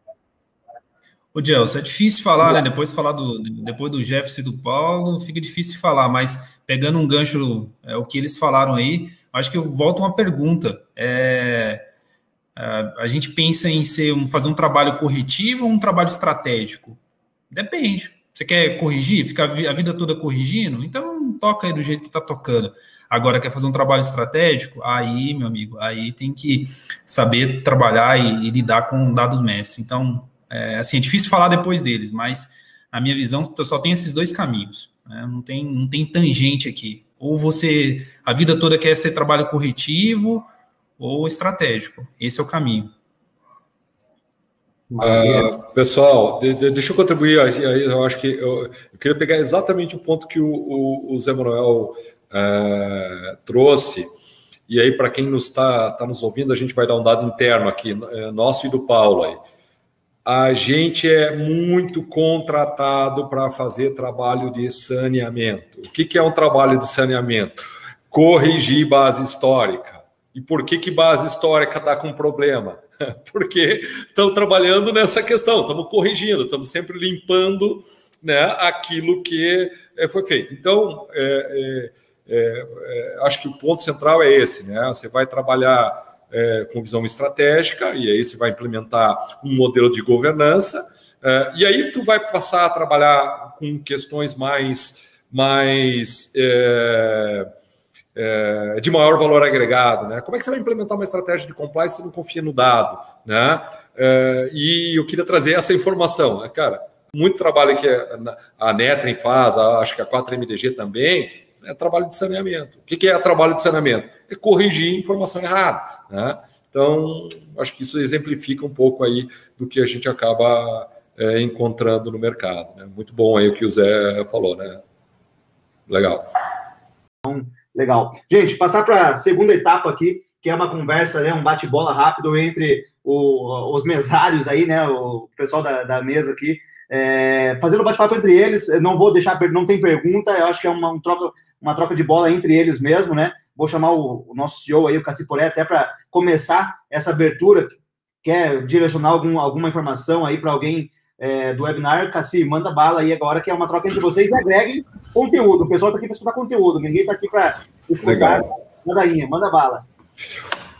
Ô, Gelson, é difícil falar, né? Depois falar do, depois do Jefferson e do Paulo, fica difícil falar, mas pegando um gancho, é, o que eles falaram aí, acho que eu volto uma pergunta. É, a gente pensa em ser fazer um trabalho corretivo ou um trabalho estratégico? Depende. Você quer corrigir, ficar a vida toda corrigindo? Então toca aí do jeito que está tocando. Agora quer fazer um trabalho estratégico? Aí, meu amigo, aí tem que saber trabalhar e, e lidar com dados mestres. Então, é, assim, é difícil falar depois deles, mas na minha visão só tem esses dois caminhos. Né? Não, tem, não tem tangente aqui. Ou você a vida toda quer ser trabalho corretivo ou estratégico. Esse é o caminho. Uh, pessoal, de, de, deixa eu contribuir. Eu acho que eu, eu, queria pegar exatamente o ponto que o, o, o Zé Manuel uh, trouxe. E aí, para quem nos está tá nos ouvindo, a gente vai dar um dado interno aqui, é, nosso e do Paulo aí. A gente é muito contratado para fazer trabalho de saneamento. O que, que é um trabalho de saneamento? Corrigir base histórica. E por que, que base histórica está com problema? Porque estão trabalhando nessa questão, estamos corrigindo, estamos sempre limpando né, aquilo que eh, foi feito. Então, é, é, é, acho que o ponto central é esse, né? Você vai trabalhar com visão estratégica e aí você vai implementar um modelo de governança e aí tu vai passar a trabalhar com questões mais mais é, de maior valor agregado, né? Como é que você vai implementar uma estratégia de compliance se não confia no dado, né? É, e eu queria trazer essa informação, né, cara? Muito trabalho que a Netrim faz, acho que a 4MDG também, é trabalho de saneamento. O que é trabalho de saneamento? É corrigir informação errada, né? Então, acho que isso exemplifica um pouco aí do que a gente acaba é, encontrando no mercado. Né? Muito bom aí o que o Zé falou, né? Legal. Então, Legal. Gente, passar para a segunda etapa aqui, que é uma conversa, né, um bate-bola rápido entre o, os mesários aí, né, o pessoal da, da mesa aqui, é, fazendo bate-papo entre eles. Não vou deixar, não tem pergunta, eu acho que é uma, um troca, uma troca de bola entre eles mesmo, né? Vou chamar o, o nosso CEO aí, o Caciporé, até para começar essa abertura. Quer direcionar algum, alguma informação aí para alguém é, do webinar, Cassi, manda bala aí agora, que é uma troca entre vocês e agreguem conteúdo. O pessoal está aqui para escutar conteúdo, ninguém está aqui para escutar nadainha. Manda bala.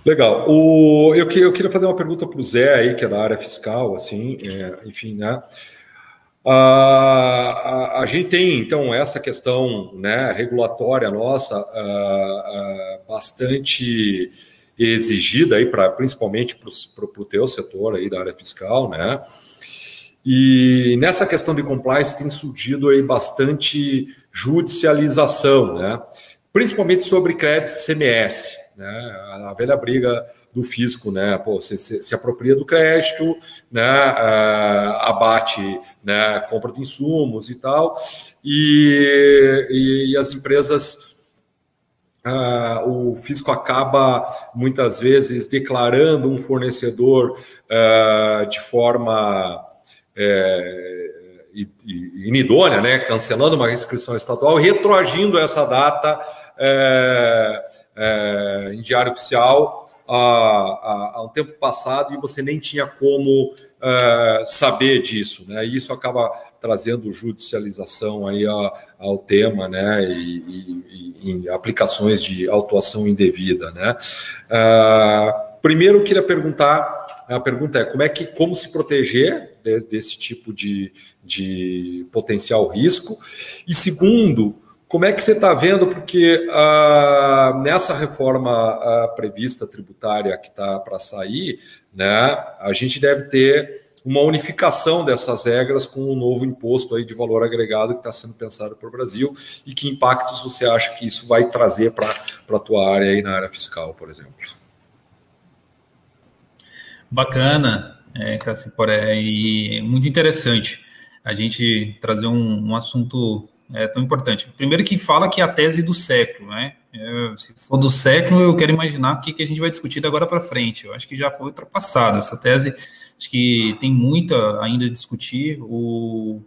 Legal. O, eu, eu queria fazer uma pergunta para o Zé aí, que é da área fiscal, assim, é, enfim, né? A, a, a, gente tem, então, essa questão né, regulatória nossa a, a, bastante exigida aí, pra, principalmente para o teu setor aí da área fiscal, né? E nessa questão de compliance tem surgido aí bastante judicialização, né? principalmente sobre crédito CMS, né? a velha briga do fisco, né? Pô, você se, se apropria do crédito, né? Uh, abate, né? Compra de insumos e tal, e, e, e as empresas Uh, o fisco acaba muitas vezes declarando um fornecedor uh, de forma é, inidônea, né, cancelando uma inscrição estadual, retroagindo essa data é, é, em diário oficial há, um tempo passado e você nem tinha como é, saber disso, né? E isso acaba trazendo judicialização aí a, ao tema, né? E, e, e, aplicações de autuação indevida, né? É, primeiro, eu queria perguntar a pergunta é como é que como se proteger desse tipo de, de potencial risco e segundo como é que você está vendo porque ah, nessa reforma ah, prevista tributária que está para sair né a gente deve ter uma unificação dessas regras com o novo imposto aí de valor agregado que está sendo pensado para o Brasil e que impactos você acha que isso vai trazer para a tua área aí na área fiscal, por exemplo? Bacana, é, Cassiporé, e muito interessante a gente trazer um, um assunto é, tão importante. Primeiro que fala que é a tese do século, né? É, se for do século, eu quero imaginar o que, a gente vai discutir da agora para frente. Eu acho que já foi ultrapassada essa tese. Acho que tem muita ainda a discutir. O,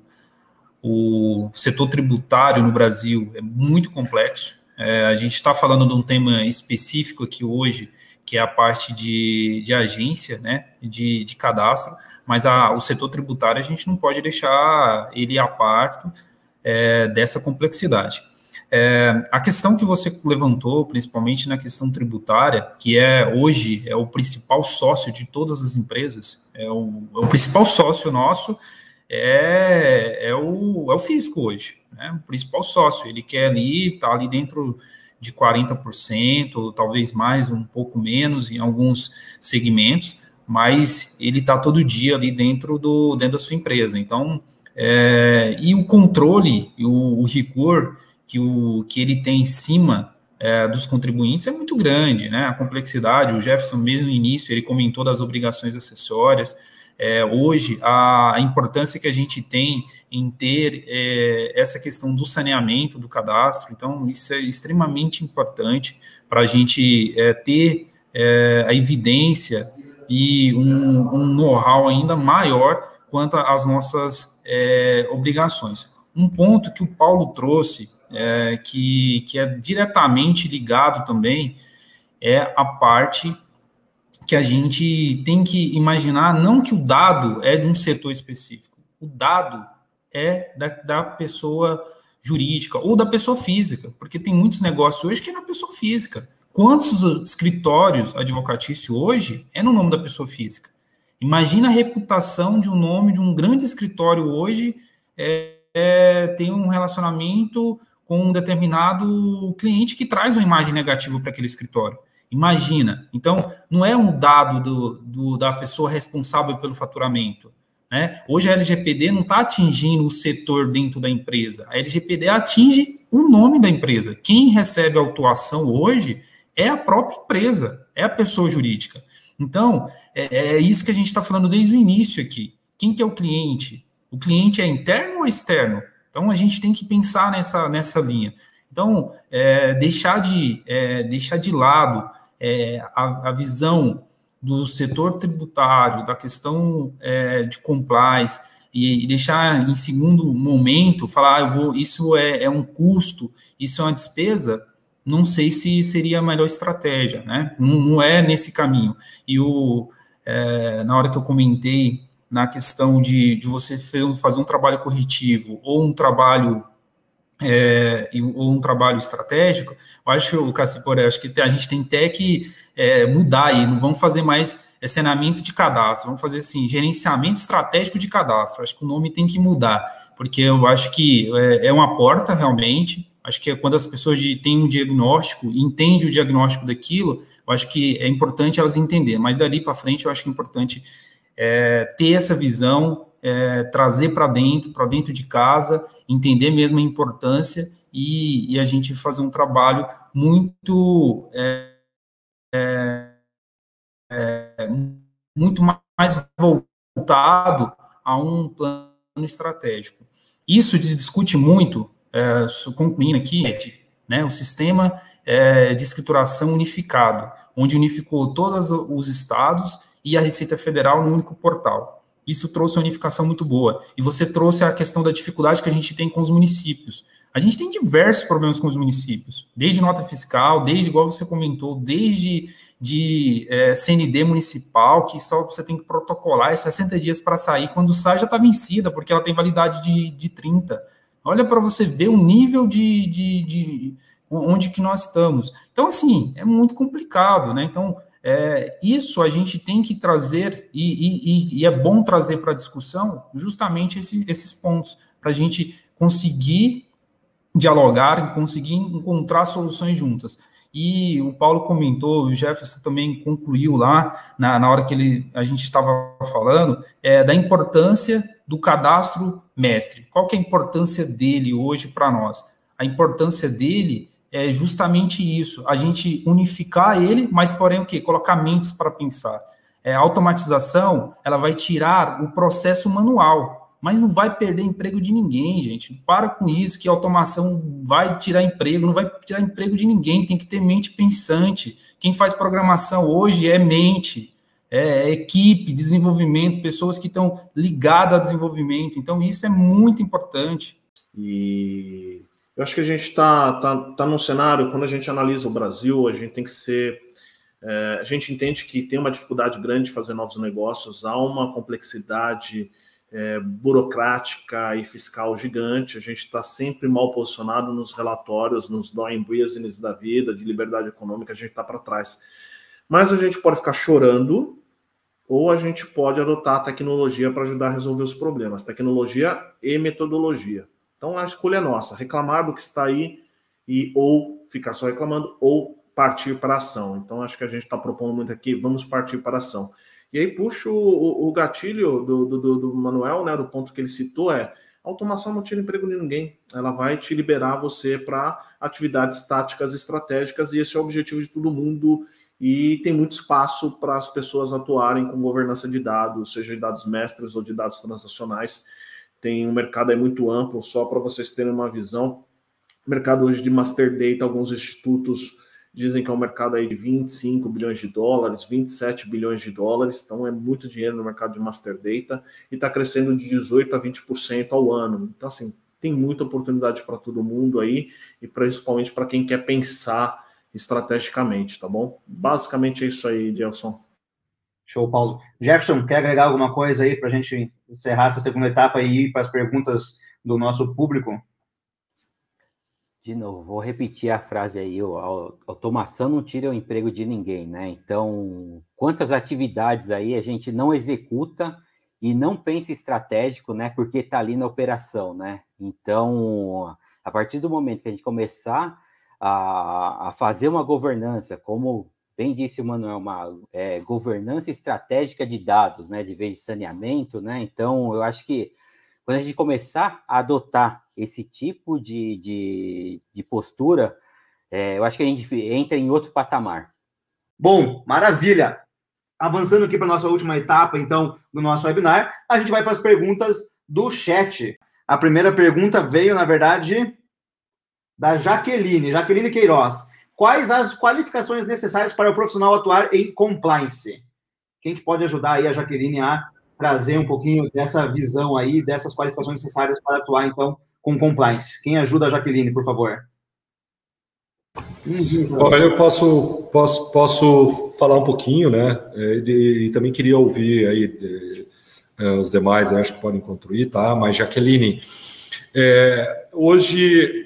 o setor tributário no Brasil é muito complexo. É, a gente está falando de um tema específico aqui hoje, que é a parte de, de agência, né, de, de cadastro, mas a, o setor tributário a gente não pode deixar ele a parte é, dessa complexidade. É, a questão que você levantou, principalmente na questão tributária, que é hoje é o principal sócio de todas as empresas, é o, é o principal sócio nosso é, é, o, é o fisco hoje, né? o principal sócio. Ele quer ali, está ali dentro de 40%, talvez mais, um pouco menos em alguns segmentos, mas ele está todo dia ali dentro, do, dentro da sua empresa. Então, é, e o controle, o, o rigor que, o, que ele tem em cima é, dos contribuintes é muito grande, né? A complexidade, o Jefferson mesmo no início, ele comentou das obrigações acessórias, é, hoje a, a, importância que a gente tem em ter é, essa questão do saneamento do cadastro, então isso é extremamente importante para a gente é, ter é, a evidência e um, um know-how ainda maior quanto às nossas é, obrigações. Um ponto que o Paulo trouxe, é, que, que é diretamente ligado também, é a parte que a gente tem que imaginar, não que o dado é de um setor específico, o dado é da, da pessoa jurídica ou da pessoa física, porque tem muitos negócios hoje que é na pessoa física. Quantos escritórios advocatícios hoje é no nome da pessoa física? Imagina a reputação de um nome de um grande escritório hoje é, é, tem um relacionamento com um determinado cliente que traz uma imagem negativa para aquele escritório. Imagina. Então, não é um dado do, do, da pessoa responsável pelo faturamento. Né? Hoje a LGPD não está atingindo o setor dentro da empresa. A LGPD atinge o nome da empresa. Quem recebe a autuação hoje é a própria empresa, é a pessoa jurídica. Então, é, é isso que a gente está falando desde o início aqui. Quem que é o cliente? O cliente é interno ou externo? Então, a gente tem que pensar nessa, nessa linha. Então, é, deixar, de, é, deixar de lado é, a, a, visão do setor tributário, da questão é, de compliance, e, deixar em segundo momento, falar, ah, eu vou, isso é, é um custo, isso é uma despesa, não sei se seria a melhor estratégia, né? Não, não é nesse caminho. E o, é, na hora que eu comentei na questão de, de você fazer um trabalho corretivo ou um trabalho é, ou um trabalho estratégico, eu acho, Caciporé, acho que a gente tem até que é, mudar aí, não vamos fazer mais saneamento de cadastro, vamos fazer assim, gerenciamento estratégico de cadastro, acho que o nome tem que mudar, porque eu acho que é, é uma porta realmente, Acho que é quando as pessoas têm um diagnóstico, entendem o diagnóstico daquilo, eu acho que é importante elas entenderem. Mas dali para frente, eu acho que é importante é, ter essa visão, é, trazer para dentro, para dentro de casa, entender mesmo a importância e, e a gente fazer um trabalho muito é, é, é muito mais voltado a um plano estratégico. Isso discute muito é, concluindo aqui, né, o sistema é, de escrituração unificado, onde unificou todos os estados e a Receita Federal no único portal. Isso trouxe uma unificação muito boa. E você trouxe a questão da dificuldade que a gente tem com os municípios. A gente tem diversos problemas com os municípios, desde nota fiscal, desde, igual você comentou, desde de é, CND municipal, que só você tem que protocolar é 60 dias para sair, quando sai já está vencida, porque ela tem validade de, de 30. Olha para você ver o nível de, de, de, onde que nós estamos. Então, assim, é muito complicado, né? Então, é, isso a gente tem que trazer, e, e, e é bom trazer para a discussão justamente esse, esses pontos, para a gente conseguir dialogar, conseguir encontrar soluções juntas. E o Paulo comentou, o Jefferson também concluiu lá, na, na hora que ele, a gente estava falando, é, da importância do cadastro mestre. Qual que é a importância dele hoje para nós? A importância dele é justamente isso, a gente unificar ele, mas porém o quê? Colocar mentes para pensar. É, a automatização, ela vai tirar o processo manual, mas não vai perder emprego de ninguém, gente. Para com isso, que a automação vai tirar emprego, não vai tirar emprego de ninguém, tem que ter mente pensante. Quem faz programação hoje é mente, é, é equipe, desenvolvimento, pessoas que estão ligadas ao desenvolvimento. Então, isso é muito importante. E eu acho que a gente está tá, tá num cenário, quando a gente analisa o Brasil, a gente tem que ser. É, a gente entende que tem uma dificuldade grande de fazer novos negócios, há uma complexidade é, burocrática e fiscal gigante. A gente está sempre mal posicionado nos relatórios, nos doing business da vida, de liberdade econômica, a gente está para trás. Mas a gente pode ficar chorando ou a gente pode adotar a tecnologia para ajudar a resolver os problemas, tecnologia e metodologia. Então a escolha é nossa, reclamar do que está aí e ou ficar só reclamando ou partir para ação. Então acho que a gente está propondo muito aqui, vamos partir para ação. E aí puxo o, o gatilho do, do, do, Manuel, né, do ponto que ele citou, é automação não tira emprego de ninguém. Ela vai te liberar você para atividades táticas estratégicas, e esse é o objetivo de todo mundo. E tem muito espaço para as pessoas atuarem com governança de dados, seja de dados mestres ou de dados transacionais. Tem um mercado aí muito amplo, só para vocês terem uma visão. Mercado hoje de master data, alguns institutos dizem que é um mercado aí de 25 bilhões de dólares, 27 bilhões de dólares, então é muito dinheiro no mercado de Master Data e está crescendo de 18 a 20% ao ano. Então, assim, tem muita oportunidade para todo mundo aí e principalmente para quem quer pensar estrategicamente, tá bom? Basicamente é isso aí, Gelson. Show, Paulo. Jefferson, quer agregar alguma coisa aí para a gente encerrar essa segunda etapa e ir para as perguntas do nosso público? De novo, vou repetir a frase aí: a automação não tira o emprego de ninguém, né? Então, quantas atividades aí a gente não executa e não pensa estratégico, né? Porque está ali na operação, né? Então, a partir do momento que a gente começar a, a fazer uma governança, como bem disse o Manuel, uma é, governança estratégica de dados, né? De vez de saneamento, né? Então, eu acho que quando a gente começar a adotar esse tipo de, de, de postura, é, eu acho que a gente entra em outro patamar. Bom, maravilha. Avançando aqui para a nossa última etapa, então, do nosso webinar, a gente vai para as perguntas do chat. A primeira pergunta veio, na verdade, da Jaqueline, Jaqueline Queiroz. Quais as qualificações necessárias para o profissional atuar em compliance? Quem que pode ajudar aí a Jaqueline a trazer um pouquinho dessa visão aí, dessas qualificações necessárias para atuar, então, com compliance. Quem ajuda a Jaqueline, por favor? Olha, eu posso, posso, posso falar um pouquinho, né? É, e, e também queria ouvir aí de, é, os demais, acho que podem contribuir, tá? Mas, Jaqueline, é, hoje,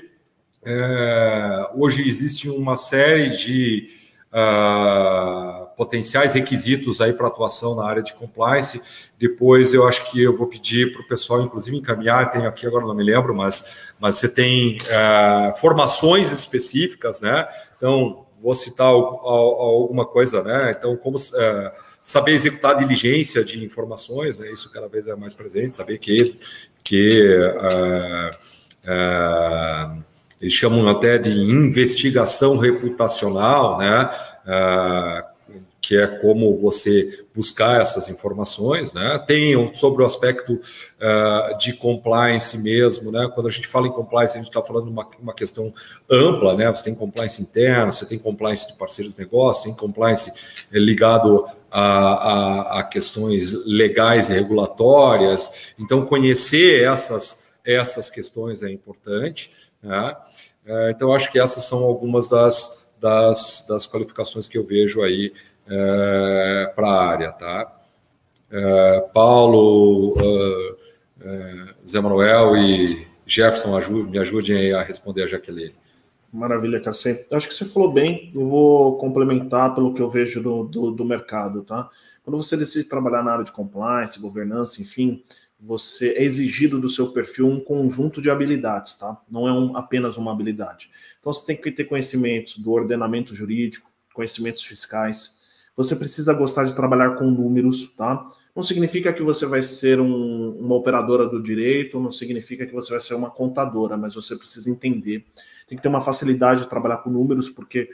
é, hoje existe uma série de uh, potenciais requisitos aí para atuação na área de compliance. Depois eu acho que eu vou pedir para o pessoal, inclusive, encaminhar, tenho aqui agora não me lembro, mas, mas você tem uh, formações específicas, né? Então, vou citar alguma coisa, né? Então, como uh, saber executar a diligência de informações, né? Isso cada vez é mais presente, saber que, que uh, uh, eles chamam até de investigação reputacional, né? Uh, que é como você buscar essas informações, né? Tem sobre o aspecto uh, de compliance mesmo, né? Quando a gente fala em compliance, a gente está falando uma, uma questão ampla, né? Você tem compliance interno, você tem compliance de parceiros de negócio, tem compliance ligado a, a, a questões legais e regulatórias. Então, conhecer essas, essas questões é importante. Né? É, então, acho que essas são algumas das, das, das qualificações que eu vejo aí é, para a área. Tá? É, Paulo, uh, Zé Manuel e Jefferson ajude, me ajudem a responder a Jaqueline. Maravilha, Cacê. Acho que você falou bem, eu vou complementar pelo que eu vejo do, do, do mercado, tá? Quando você decide trabalhar na área de compliance, governança, enfim, você é exigido do seu perfil um conjunto de habilidades, tá? Não é um, apenas uma habilidade. Então você tem que ter conhecimentos do ordenamento jurídico, conhecimentos fiscais. Você precisa gostar de trabalhar com números, tá? Não significa que você vai ser um, uma operadora do direito, não significa que você vai ser uma contadora, mas você precisa entender. Tem que ter uma facilidade de trabalhar com números, porque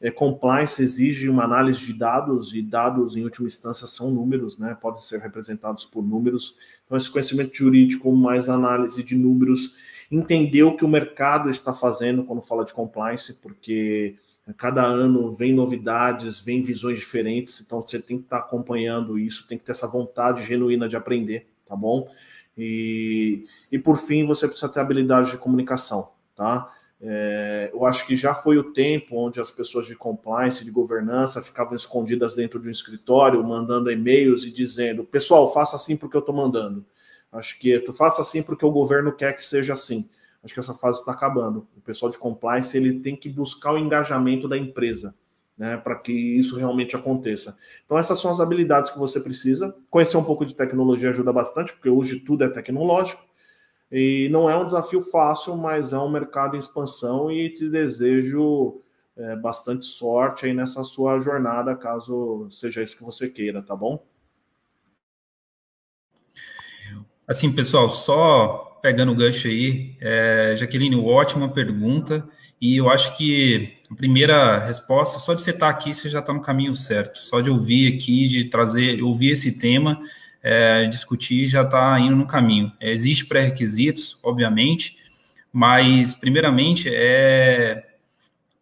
é, compliance exige uma análise de dados, e dados, em última instância, são números, né? Podem ser representados por números. Então, esse conhecimento jurídico, mais análise de números, entender o que o mercado está fazendo quando fala de compliance, porque Cada ano vem novidades, vem visões diferentes, então você tem que estar acompanhando isso, tem que ter essa vontade genuína de aprender, tá bom? E, e por fim, você precisa ter habilidade de comunicação, tá? É, eu acho que já foi o tempo onde as pessoas de compliance, de governança, ficavam escondidas dentro de um escritório, mandando e-mails e dizendo: pessoal, faça assim porque eu estou mandando. Acho que tu faça assim porque o governo quer que seja assim. Acho que essa fase está acabando. O pessoal de compliance ele tem que buscar o engajamento da empresa, né, para que isso realmente aconteça. Então essas são as habilidades que você precisa. Conhecer um pouco de tecnologia ajuda bastante, porque hoje tudo é tecnológico. E não é um desafio fácil, mas é um mercado em expansão e te desejo é, bastante sorte aí nessa sua jornada, caso seja isso que você queira, tá bom? Assim, pessoal, só pegando o gancho aí, é, Jaqueline, ótima pergunta. E eu acho que a primeira resposta, só de você estar aqui, você já está no caminho certo. Só de ouvir aqui, de trazer, ouvir esse tema, é, discutir, já está indo no caminho. É, Existem pré-requisitos, obviamente, mas, primeiramente, é,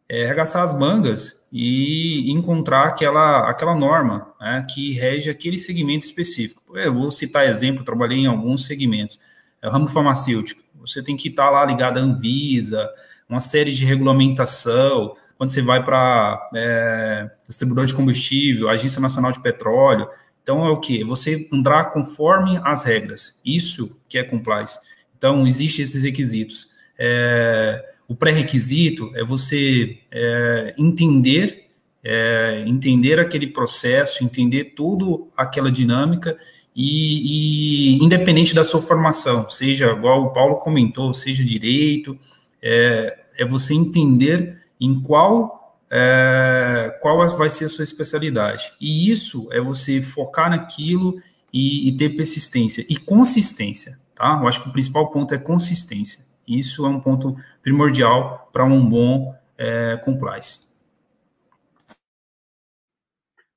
é arregaçar as mangas e encontrar aquela, aquela norma né, que rege aquele segmento específico. Eu vou citar exemplo, trabalhei em alguns segmentos é o ramo farmacêutico. Você tem que estar lá ligado à Anvisa, uma série de regulamentação. Quando você vai para é, distribuidor de combustível, Agência Nacional de Petróleo. Então, é o que? Você andar conforme as regras. Isso que é compliance. Então, existem esses requisitos. É, o pré-requisito é você é, entender é, entender aquele processo, entender tudo aquela dinâmica e, e, independente da sua formação, seja igual o Paulo comentou, seja direito, é, é você entender em qual é, qual vai ser a sua especialidade. E isso é você focar naquilo e, e ter persistência e consistência, tá? Eu acho que o principal ponto é consistência. Isso é um ponto primordial para um bom é, compliance.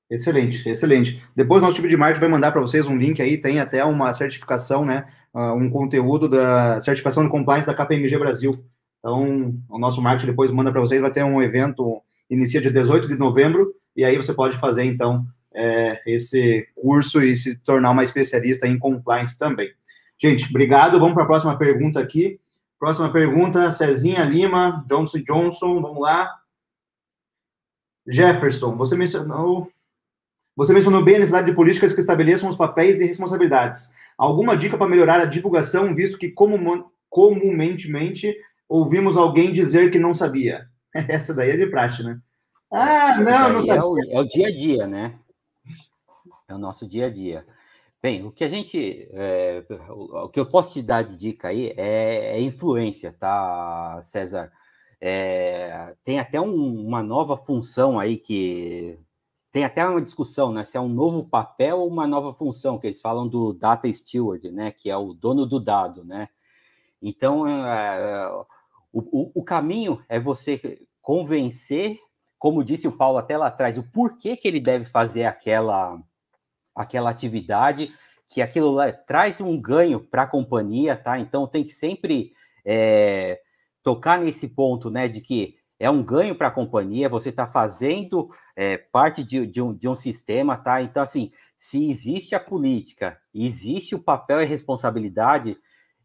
Excelente, excelente. Depois, nosso time de marketing vai mandar para vocês um link aí, tem até uma certificação, né? Uh, um conteúdo da certificação de compliance da KPMG Brasil. Então, o nosso marketing depois manda para vocês, vai ter um evento, inicia dia 18 de novembro, e aí você pode fazer, então, é, esse curso e se tornar uma especialista em compliance também. Gente, obrigado. Vamos para a próxima pergunta aqui. Próxima pergunta, Cezinha Lima, Johnson Johnson, vamos lá. Jefferson, você mencionou você mencionou bem a necessidade de políticas que estabeleçam os papéis e responsabilidades. Alguma dica para melhorar a divulgação, visto que comum, comumente ouvimos alguém dizer que não sabia? Essa daí é de praxe, né? Ah, não, não sabia. É o, é o dia a dia, né? É o nosso dia a dia. Bem, o que a gente. É, o que eu posso te dar de dica aí é, é influência, tá, César? É, tem até um, uma nova função aí que tem até uma discussão, né, se é um novo papel ou uma nova função, que eles falam do data steward, né, que é o dono do dado, né. Então, é, o, o, caminho é você convencer, como disse o Paulo até lá atrás, o porquê que ele deve fazer aquela, aquela atividade, que aquilo lá traz um ganho para a companhia, tá? Então, tem que sempre é, tocar nesse ponto, né, de que é um ganho para a companhia, você está fazendo é, parte de, de, um, de um sistema, tá? Então, assim, se existe a política, existe o papel e responsabilidade,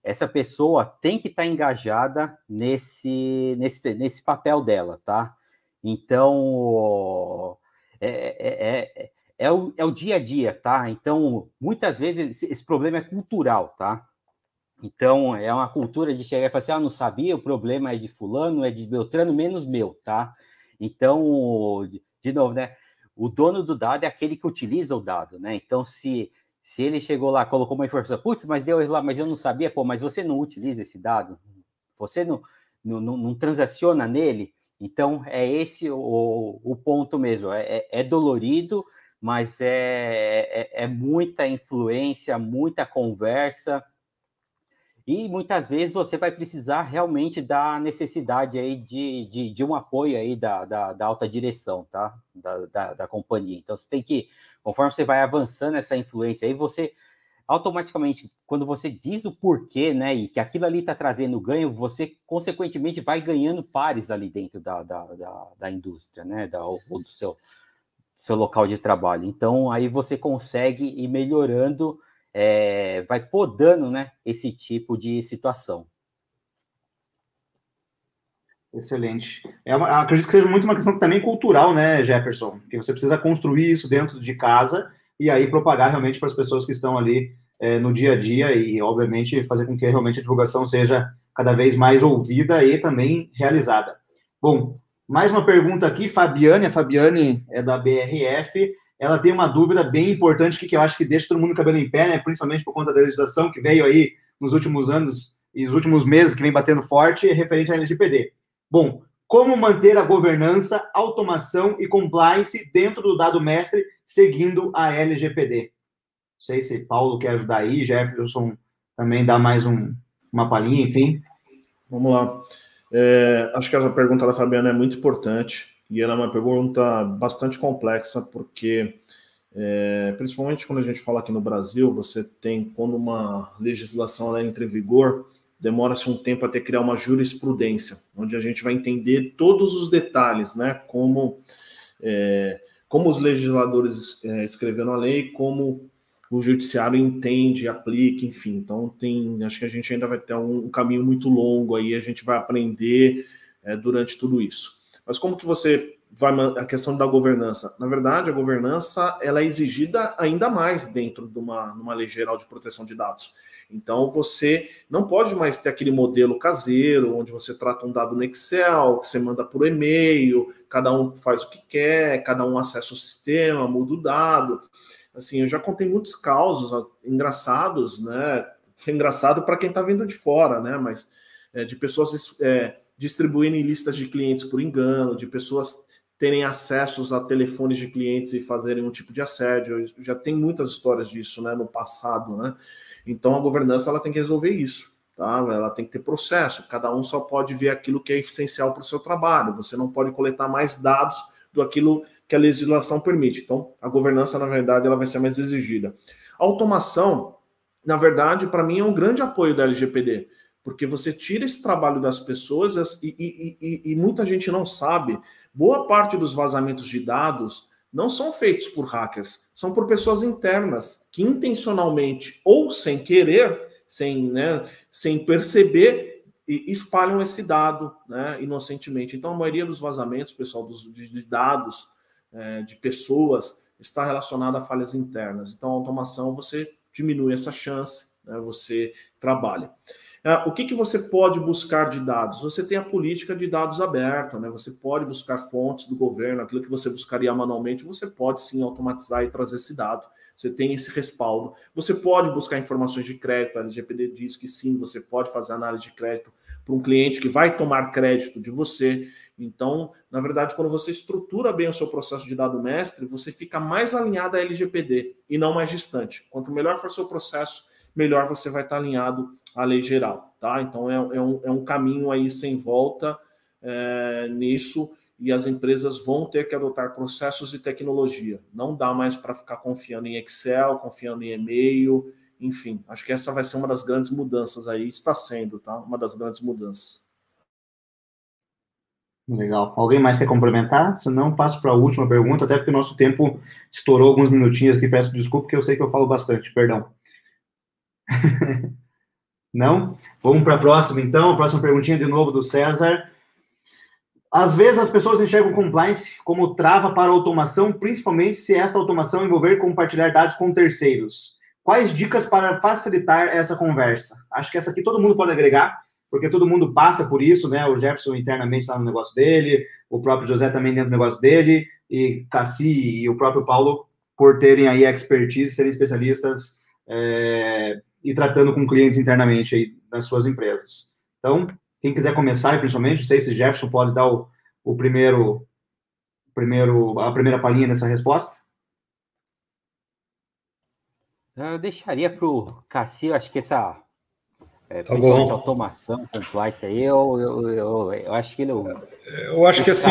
essa pessoa tem que estar tá engajada nesse, nesse, nesse papel dela, tá? Então, é, é, é, é, o, é o dia a dia, tá? Então, muitas vezes esse problema é cultural, tá? Então, é uma cultura de chegar e falar assim: ah, não sabia, o problema é de Fulano, é de Beltrano, menos meu, tá? Então, de novo, né? O dono do dado é aquele que utiliza o dado, né? Então, se, Se ele chegou lá, colocou uma informação, putz, mas deu lá, mas eu não sabia, pô, mas você não utiliza esse dado, você não, não, não, não transaciona nele, então é esse o, o ponto mesmo, é, é, é dolorido, mas é, é, é muita influência, muita conversa, e muitas vezes você vai precisar realmente da necessidade aí de, de, de um apoio aí da, da, da alta direção, tá? Da, da, da, companhia. Então você tem que, conforme você vai avançando essa influência aí, você automaticamente, quando você diz o porquê, né, e que aquilo ali está trazendo ganho, você consequentemente vai ganhando pares ali dentro da, da, da, da indústria, né, da, ou do seu, seu local de trabalho. Então aí você consegue ir melhorando é, vai podando né, esse tipo de situação. Excelente. É uma, acredito que seja muito uma questão também cultural, né, Jefferson? Que você precisa construir isso dentro de casa e aí propagar realmente para as pessoas que estão ali é, no dia a dia e, obviamente, fazer com que realmente a divulgação seja cada vez mais ouvida e também realizada. Bom, mais uma pergunta aqui, Fabiane. A Fabiane é da BRF ela tem uma dúvida bem importante que, que eu acho que deixa todo mundo cabelo em pé, né? principalmente por conta da legislação que veio aí nos últimos anos e nos últimos meses que vem batendo forte, referente à LGPD. Bom, como manter a governança, automação e compliance dentro do dado mestre, seguindo a LGPD? Não sei se Paulo quer ajudar aí, Jefferson também dá mais um, uma palhinha, enfim. Vamos lá. É, acho que essa pergunta da Fabiana é muito importante e ela é uma pergunta bastante complexa, porque, é, principalmente quando a gente fala aqui no Brasil, você tem, quando uma legislação entra em vigor, demora-se um tempo até criar uma jurisprudência, onde a gente vai entender todos os detalhes, né? Como, é, como os legisladores é, escreveram a lei, como o judiciário entende, aplica, enfim. Então tem, acho que a gente ainda vai ter um, um caminho muito longo aí, a gente vai aprender é, durante tudo isso. Mas como que você vai a questão da governança? Na verdade, a governança ela é exigida ainda mais dentro de uma, uma lei geral de proteção de dados. Então você não pode mais ter aquele modelo caseiro, onde você trata um dado no Excel, que você manda por e-mail, cada um faz o que quer, cada um acessa o sistema, muda o dado. Assim, eu já contei muitos causos engraçados, né? Engraçado para quem está vindo de fora, né? Mas é, de pessoas é, distribuindo listas de clientes por engano, de pessoas terem acessos a telefones de clientes e fazerem um tipo de assédio. Já tem muitas histórias disso, né, no passado, né? Então a governança ela tem que resolver isso, tá? Ela tem que ter processo. Cada um só pode ver aquilo que é essencial para o seu trabalho. Você não pode coletar mais dados do aquilo que a legislação permite. Então a governança na verdade ela vai ser mais exigida. A automação, na verdade, para mim é um grande apoio da LGPD porque você tira esse trabalho das pessoas e, e, e, e, muita gente não sabe. Boa parte dos vazamentos de dados não são feitos por hackers, são por pessoas internas que intencionalmente ou sem querer, sem, né, sem perceber, espalham esse dado né, inocentemente. Então, a maioria dos vazamentos, pessoal, dos, de, dados é, de pessoas está relacionada a falhas internas. Então, a automação você diminui essa chance, né, você trabalha. É, o que, que você pode buscar de dados? Você tem a política de dados aberta, né? Você pode buscar fontes do governo, aquilo que você buscaria manualmente, você pode sim automatizar e trazer esse dado. Você tem esse respaldo. Você pode buscar informações de crédito. A LGPD diz que sim, você pode fazer análise de crédito para um cliente que vai tomar crédito de você. Então, na verdade, quando você estrutura bem o seu processo de dado mestre, você fica mais alinhado à LGPD e não mais distante. Quanto melhor for seu processo, melhor você vai estar alinhado à lei geral, tá? Então é, é, um, é um caminho aí sem volta é, nisso e as empresas vão ter que adotar processos e tecnologia. Não dá mais para ficar confiando em Excel, confiando em e-mail, enfim. Acho que essa vai ser uma das grandes mudanças aí, está sendo, tá? Uma das grandes mudanças. Legal. Alguém mais quer complementar? Se não, passo para a última pergunta, até porque o nosso tempo estourou alguns minutinhos aqui. Peço desculpa, porque eu sei que eu falo bastante, perdão. Não? Vamos para a próxima, então. A próxima perguntinha de novo do César. Às vezes as pessoas enxergam compliance como trava para automação, principalmente se esta automação envolver compartilhar dados com terceiros. Quais dicas para facilitar essa conversa? Acho que essa aqui todo mundo pode agregar, porque todo mundo passa por isso, né? O Jefferson internamente está no negócio dele, o próprio José também dentro do negócio dele, e Cassi e o próprio Paulo por terem aí expertise, serem especialistas é, e tratando com clientes internamente aí nas suas empresas. Então, quem quiser começar, principalmente, não sei se Jefferson pode dar o, o primeiro, primeiro, a primeira palhinha nessa resposta. Eu deixaria para o Cassi, acho que essa é, tá principalmente bom. automação, compliance aí, eu, eu, eu, eu, acho que ele. Eu, eu acho que assim,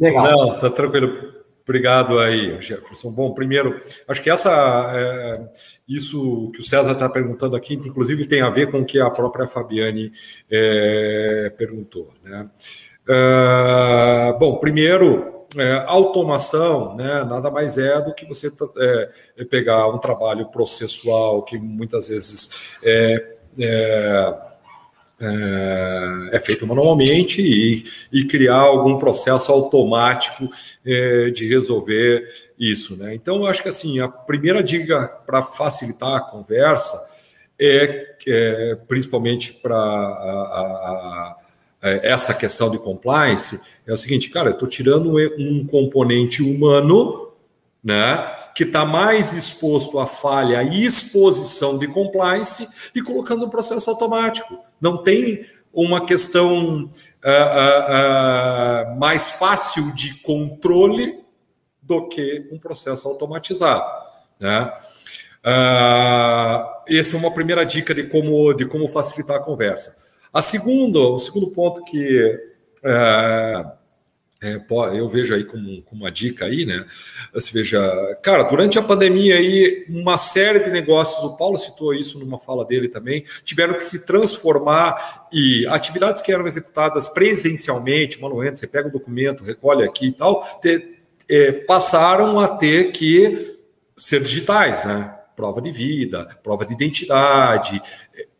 Legal. não, tá tranquilo. Obrigado aí, Jefferson. Bom, primeiro, acho que essa, é, isso que o César está perguntando aqui, inclusive tem a ver com o que a própria Fabiane é, perguntou. Né? É, bom, primeiro, é, automação, né, nada mais é do que você é, é pegar um trabalho processual que muitas vezes é, é é, feito manualmente e, e, criar algum processo automático é, de resolver isso. Né? Então, eu acho que assim, a primeira dica para facilitar a conversa é, é principalmente para essa questão de compliance, é o seguinte, cara, eu estou tirando um componente humano né, que está mais exposto à falha e exposição de compliance e colocando um processo automático. Não tem uma questão uh, uh, uh, mais fácil de controle do que um processo automatizado. Né? essa é uma primeira dica de como, de como facilitar a conversa. A segunda, o segundo ponto que é, eu vejo aí como, como uma dica aí, né? Você veja, cara, durante a pandemia aí, uma série de negócios, o Paulo citou isso numa fala dele também, tiveram que se transformar e atividades que eram executadas presencialmente, manualmente, você pega o documento, recolhe aqui e tal, te, é, passaram a ter que ser digitais, né? Prova de vida, prova de identidade,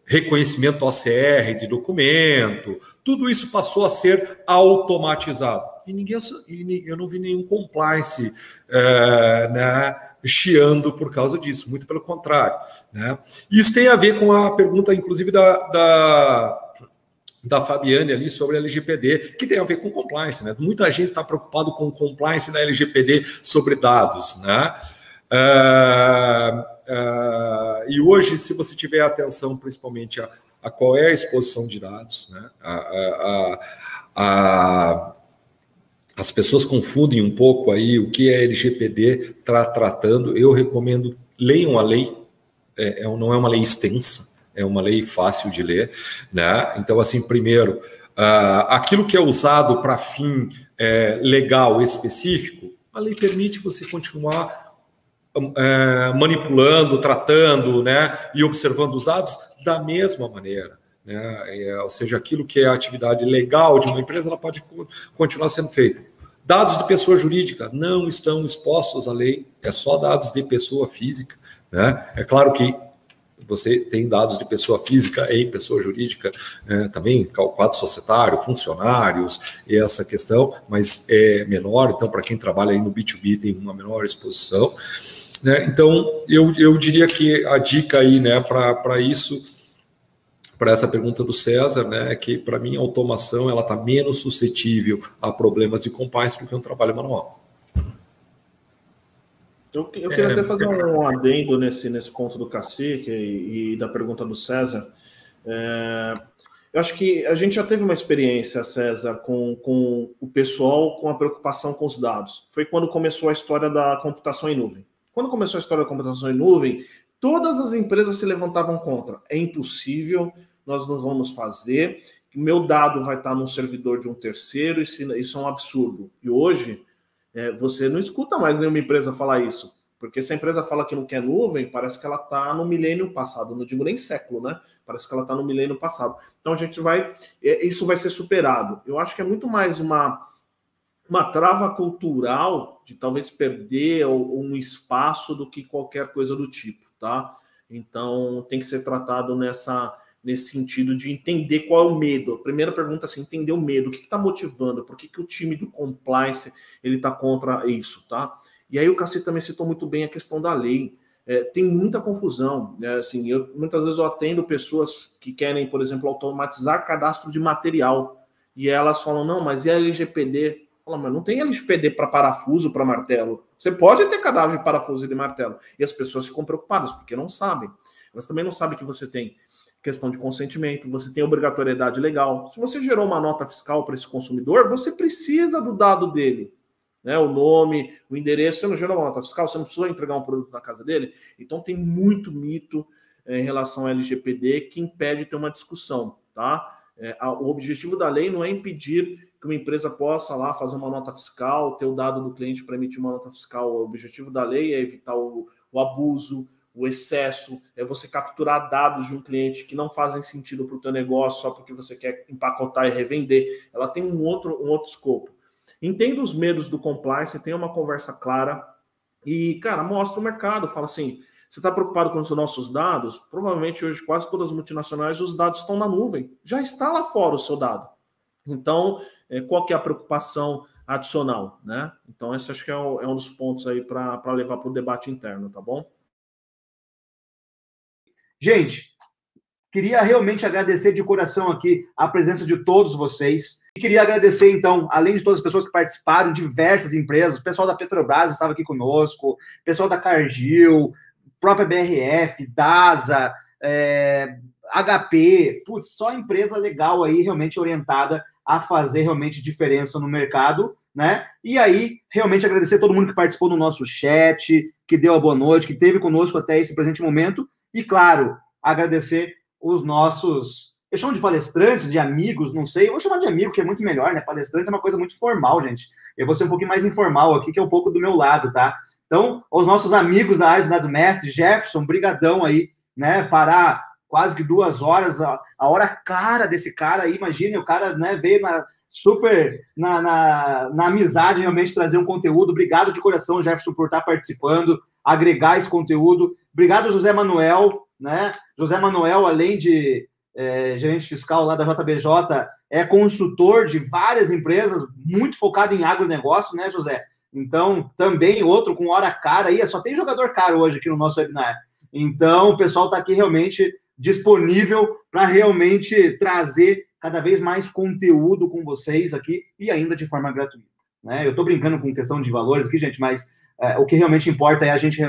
reconhecimento OCR de documento, tudo isso passou a ser automatizado e ninguém e eu não vi nenhum compliance é, né, chiando por causa disso, muito pelo contrário. Né? Isso tem a ver com a pergunta, inclusive, da, da, da Fabiane ali sobre a LGPD, que tem a ver com compliance. Né? Muita gente está preocupado com compliance da LGPD sobre dados. Né? Uh, uh, e hoje, se você tiver atenção principalmente a, a qual é a exposição de dados, né? a, a, a, as pessoas confundem um pouco aí o que é LGPD está tratando. Eu recomendo leiam a lei. É, é, não é uma lei extensa, é uma lei fácil de ler, né? Então, assim, primeiro, uh, aquilo que é usado para fim é, legal específico, a lei permite você continuar é, manipulando, tratando, né? E observando os dados da mesma maneira. Né? É, ou seja, aquilo que é a atividade legal de uma empresa, ela pode continuar sendo feita. Dados de pessoa jurídica não estão expostos à lei, é só dados de pessoa física. Né? É claro que você tem dados de pessoa física em pessoa jurídica, é, também quadro societário, funcionários, e essa questão, mas é menor, então para quem trabalha aí no B2B tem uma menor exposição. Né? Então, eu, eu diria que a dica aí né, para isso para essa pergunta do César, né, que para mim a automação ela está menos suscetível a problemas de compliance do que um trabalho manual. Eu, eu queria é, até fazer um adendo nesse, nesse ponto do cacique e, e da pergunta do César. É, eu acho que a gente já teve uma experiência, César, com, com o pessoal com a preocupação com os dados. Foi quando começou a história da computação em nuvem. Quando começou a história da computação em nuvem, Todas as empresas se levantavam contra. É impossível, nós não vamos fazer. Meu dado vai estar no servidor de um terceiro, isso é um absurdo. E hoje, é, você não escuta mais nenhuma empresa falar isso. Porque se a empresa fala que não quer nuvem, parece que ela está no milênio passado. Não digo nem século, né? Parece que ela está no milênio passado. Então a gente vai. É, isso vai ser superado. Eu acho que é muito mais uma, uma trava cultural de talvez perder um espaço do que qualquer coisa do tipo tá? Então tem que ser tratado nessa nesse sentido de entender qual é o medo. A primeira pergunta é assim, entender o medo, o que está motivando, por que, que o time do compliance ele está contra isso, tá? E aí o Cassi também citou muito bem a questão da lei. É, tem muita confusão, né? Assim, eu, muitas vezes eu atendo pessoas que querem, por exemplo, automatizar cadastro de material e elas falam não, mas e a LGPD? Fala, mas não tem LGPD para parafuso, para martelo. Você pode ter cadáver de parafuso e de martelo. E as pessoas ficam preocupadas, porque não sabem. Elas também não sabem que você tem questão de consentimento, você tem obrigatoriedade legal. Se você gerou uma nota fiscal para esse consumidor, você precisa do dado dele. Né, o nome, o endereço, você não gerou uma nota fiscal, você não precisou entregar um produto na casa dele. Então tem muito mito é, em relação ao LGPD que impede ter uma discussão, tá? É, o objetivo da lei não é impedir que uma empresa possa lá fazer uma nota fiscal, ter o dado do cliente para emitir uma nota fiscal. O objetivo da lei é evitar o, o abuso, o excesso, é você capturar dados de um cliente que não fazem sentido para o teu negócio só porque você quer empacotar e revender. Ela tem um outro, um outro escopo. Entenda os medos do compliance, tenha uma conversa clara e, cara, mostra o mercado. Fala assim, você está preocupado com os nossos dados? Provavelmente hoje quase todas as multinacionais os dados estão na nuvem. Já está lá fora o seu dado. Então, é, qual que é a preocupação adicional, né? Então, esse acho que é, é um dos pontos aí para levar para o debate interno, tá bom? Gente, queria realmente agradecer de coração aqui a presença de todos vocês. E queria agradecer, então, além de todas as pessoas que participaram, diversas empresas, o pessoal da Petrobras estava aqui conosco, o pessoal da Cargill, própria BRF, DASA, é, HP, putz, só empresa legal aí, realmente orientada a fazer realmente diferença no mercado, né? E aí, realmente agradecer todo mundo que participou no nosso chat, que deu a boa noite, que esteve conosco até esse presente momento. E, claro, agradecer os nossos. Eu chamo de palestrantes, de amigos, não sei. Eu vou chamar de amigo, que é muito melhor, né? Palestrante é uma coisa muito formal, gente. Eu vou ser um pouquinho mais informal aqui, que é um pouco do meu lado, tá? Então, os nossos amigos da área de dado mestre, Jefferson, brigadão aí, né? Parar quase que duas horas, a, a hora cara desse cara aí, imagine, o cara né, veio na, super na, na, na, amizade realmente trazer um conteúdo. Obrigado de coração, Jefferson, por estar participando, agregar esse conteúdo. Obrigado, José Manuel, né? José Manuel, além de é, gerente fiscal lá da JBJ, é consultor de várias empresas, muito focado em agronegócio, né, José? Então, também outro com hora cara aí, só tem jogador caro hoje aqui no nosso webinar. Então, o pessoal está aqui realmente disponível para realmente trazer cada vez mais conteúdo com vocês aqui e ainda de forma gratuita. Né? Eu estou brincando com questão de valores aqui, gente, mas é, o que realmente importa é a gente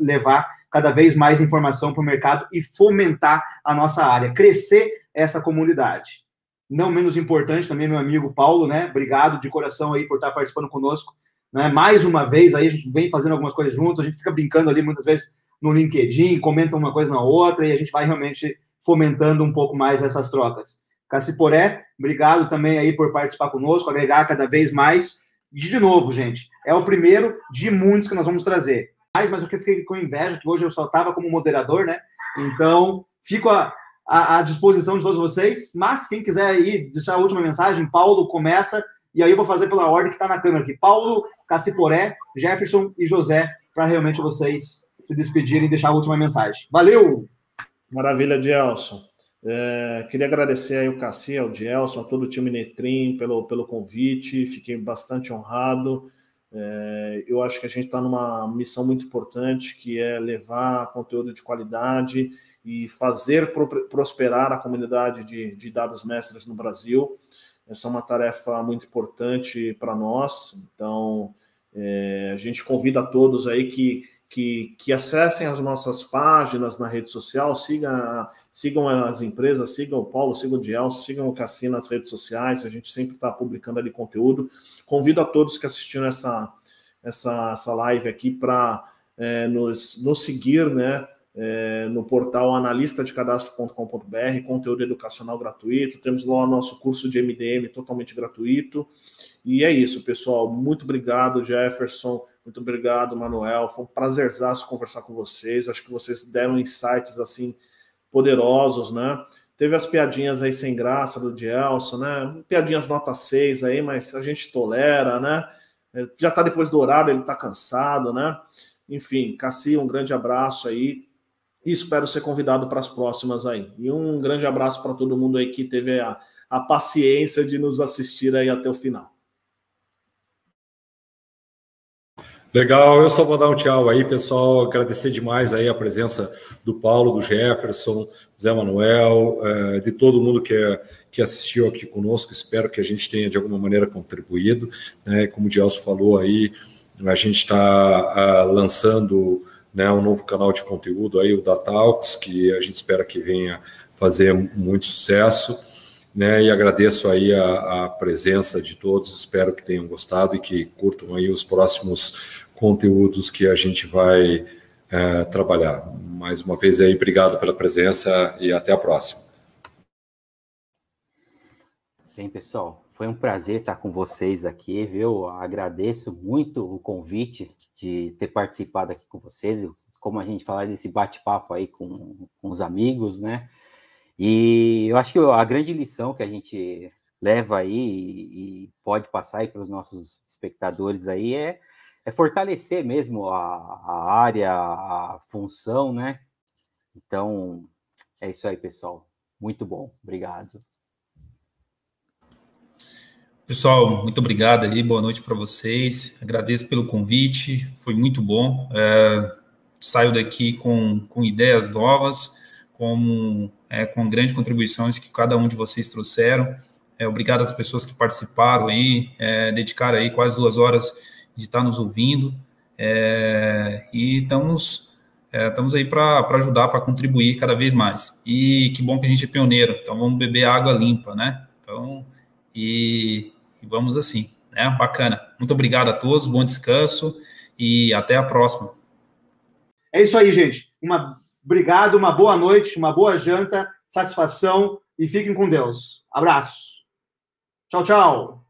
levar cada vez mais informação para o mercado e fomentar a nossa área, crescer essa comunidade. Não menos importante também, meu amigo Paulo, né? Obrigado de coração aí por estar participando conosco né? Mais uma vez, aí a gente vem fazendo algumas coisas juntos, a gente fica brincando ali muitas vezes no LinkedIn, comenta uma coisa na outra e a gente vai realmente fomentando um pouco mais essas trocas. Caciporé, obrigado também aí por participar conosco, agregar cada vez mais. E, de novo, gente, é o primeiro de muitos que nós vamos trazer. Mas, mas o que eu fiquei com inveja, que hoje eu só estava como moderador, né? Então, fico à, disposição de todos vocês. Mas, quem quiser aí deixar a última mensagem, Paulo começa e aí eu vou fazer pela ordem que está na câmera aqui. Paulo, Caciporé, Jefferson e José, para realmente vocês se despedirem e deixar a última mensagem. Valeu! Maravilha, Gelson. É, queria agradecer aí o Cassi, ao Gelson, a todo o time Netrim pelo, pelo convite. Fiquei bastante honrado. É, eu acho que a gente está numa missão muito importante, que é levar conteúdo de qualidade e fazer prosperar a comunidade de, de dados mestres no Brasil. Essa é uma tarefa muito importante para nós. Então, é, a gente convida a todos aí que, que, que, acessem as nossas páginas na rede social, sigam, sigam as empresas, sigam o Paulo, sigam o Dielso, sigam o Cassino nas redes sociais. A gente sempre está publicando ali conteúdo. Convido a todos que assistiram essa, essa, essa live aqui para é, nos, nos seguir, né? é, no portal analistadecadastro.com.br, conteúdo educacional gratuito. Temos lá o nosso curso de MDM totalmente gratuito. E é isso, pessoal. Muito obrigado, Jefferson. Muito obrigado, Manuel. Foi um prazerzaço conversar com vocês. Acho que vocês deram insights assim poderosos, né? Teve as piadinhas aí sem graça do Gelson, né? Piadinhas nota 6 aí, mas a gente tolera, né? É, já tá depois do horário, ele tá cansado, né? Enfim, Cassi, um grande abraço aí e espero ser convidado para as próximas aí. E um grande abraço para todo mundo aí que teve a, a paciência de nos assistir aí até o final. Legal, eu só vou dar um tchau aí, pessoal. Agradecer demais aí a presença do Paulo, do Jefferson, Zé Manuel, é, de todo mundo que, é, que assistiu aqui conosco. Espero que a gente tenha de alguma maneira contribuído. Né? Como o Gelson falou aí, A gente está uh, lançando né, um novo canal de conteúdo aí, o Datalks, que a gente espera que venha fazer muito sucesso. Né, e agradeço aí a, a, presença de todos, espero que tenham gostado e que curtam aí os próximos conteúdos que a gente vai é, trabalhar. Mais uma vez aí, obrigado pela presença e até a próxima. Bem, pessoal, foi um prazer estar com vocês aqui, viu? Agradeço muito o convite de ter participado aqui com vocês, como a gente falar desse bate-papo aí com, com os amigos, né? E eu acho que a grande lição que a gente leva aí e, pode passar aí para os nossos espectadores aí é, é fortalecer mesmo a, a área, a função, né? Então, é isso aí, pessoal. Muito bom. Obrigado. Pessoal, muito obrigado aí, boa noite para vocês. Agradeço pelo convite, foi muito bom. É, saio daqui com, com ideias novas, com, é, com grandes contribuições que cada um de vocês trouxeram. É, obrigado às pessoas que participaram aí, é, dedicaram aí quase duas horas de estar nos ouvindo. É, e estamos, é, estamos aí para ajudar, para contribuir cada vez mais. E que bom que a gente é pioneiro, então vamos beber água limpa, né? Então, e e vamos assim, né? Bacana. Muito obrigado a todos, bom descanso e até a próxima. É isso aí, gente. Uma obrigado, uma boa noite, uma boa janta, satisfação e fiquem com Deus. Abraço. Tchau, tchau.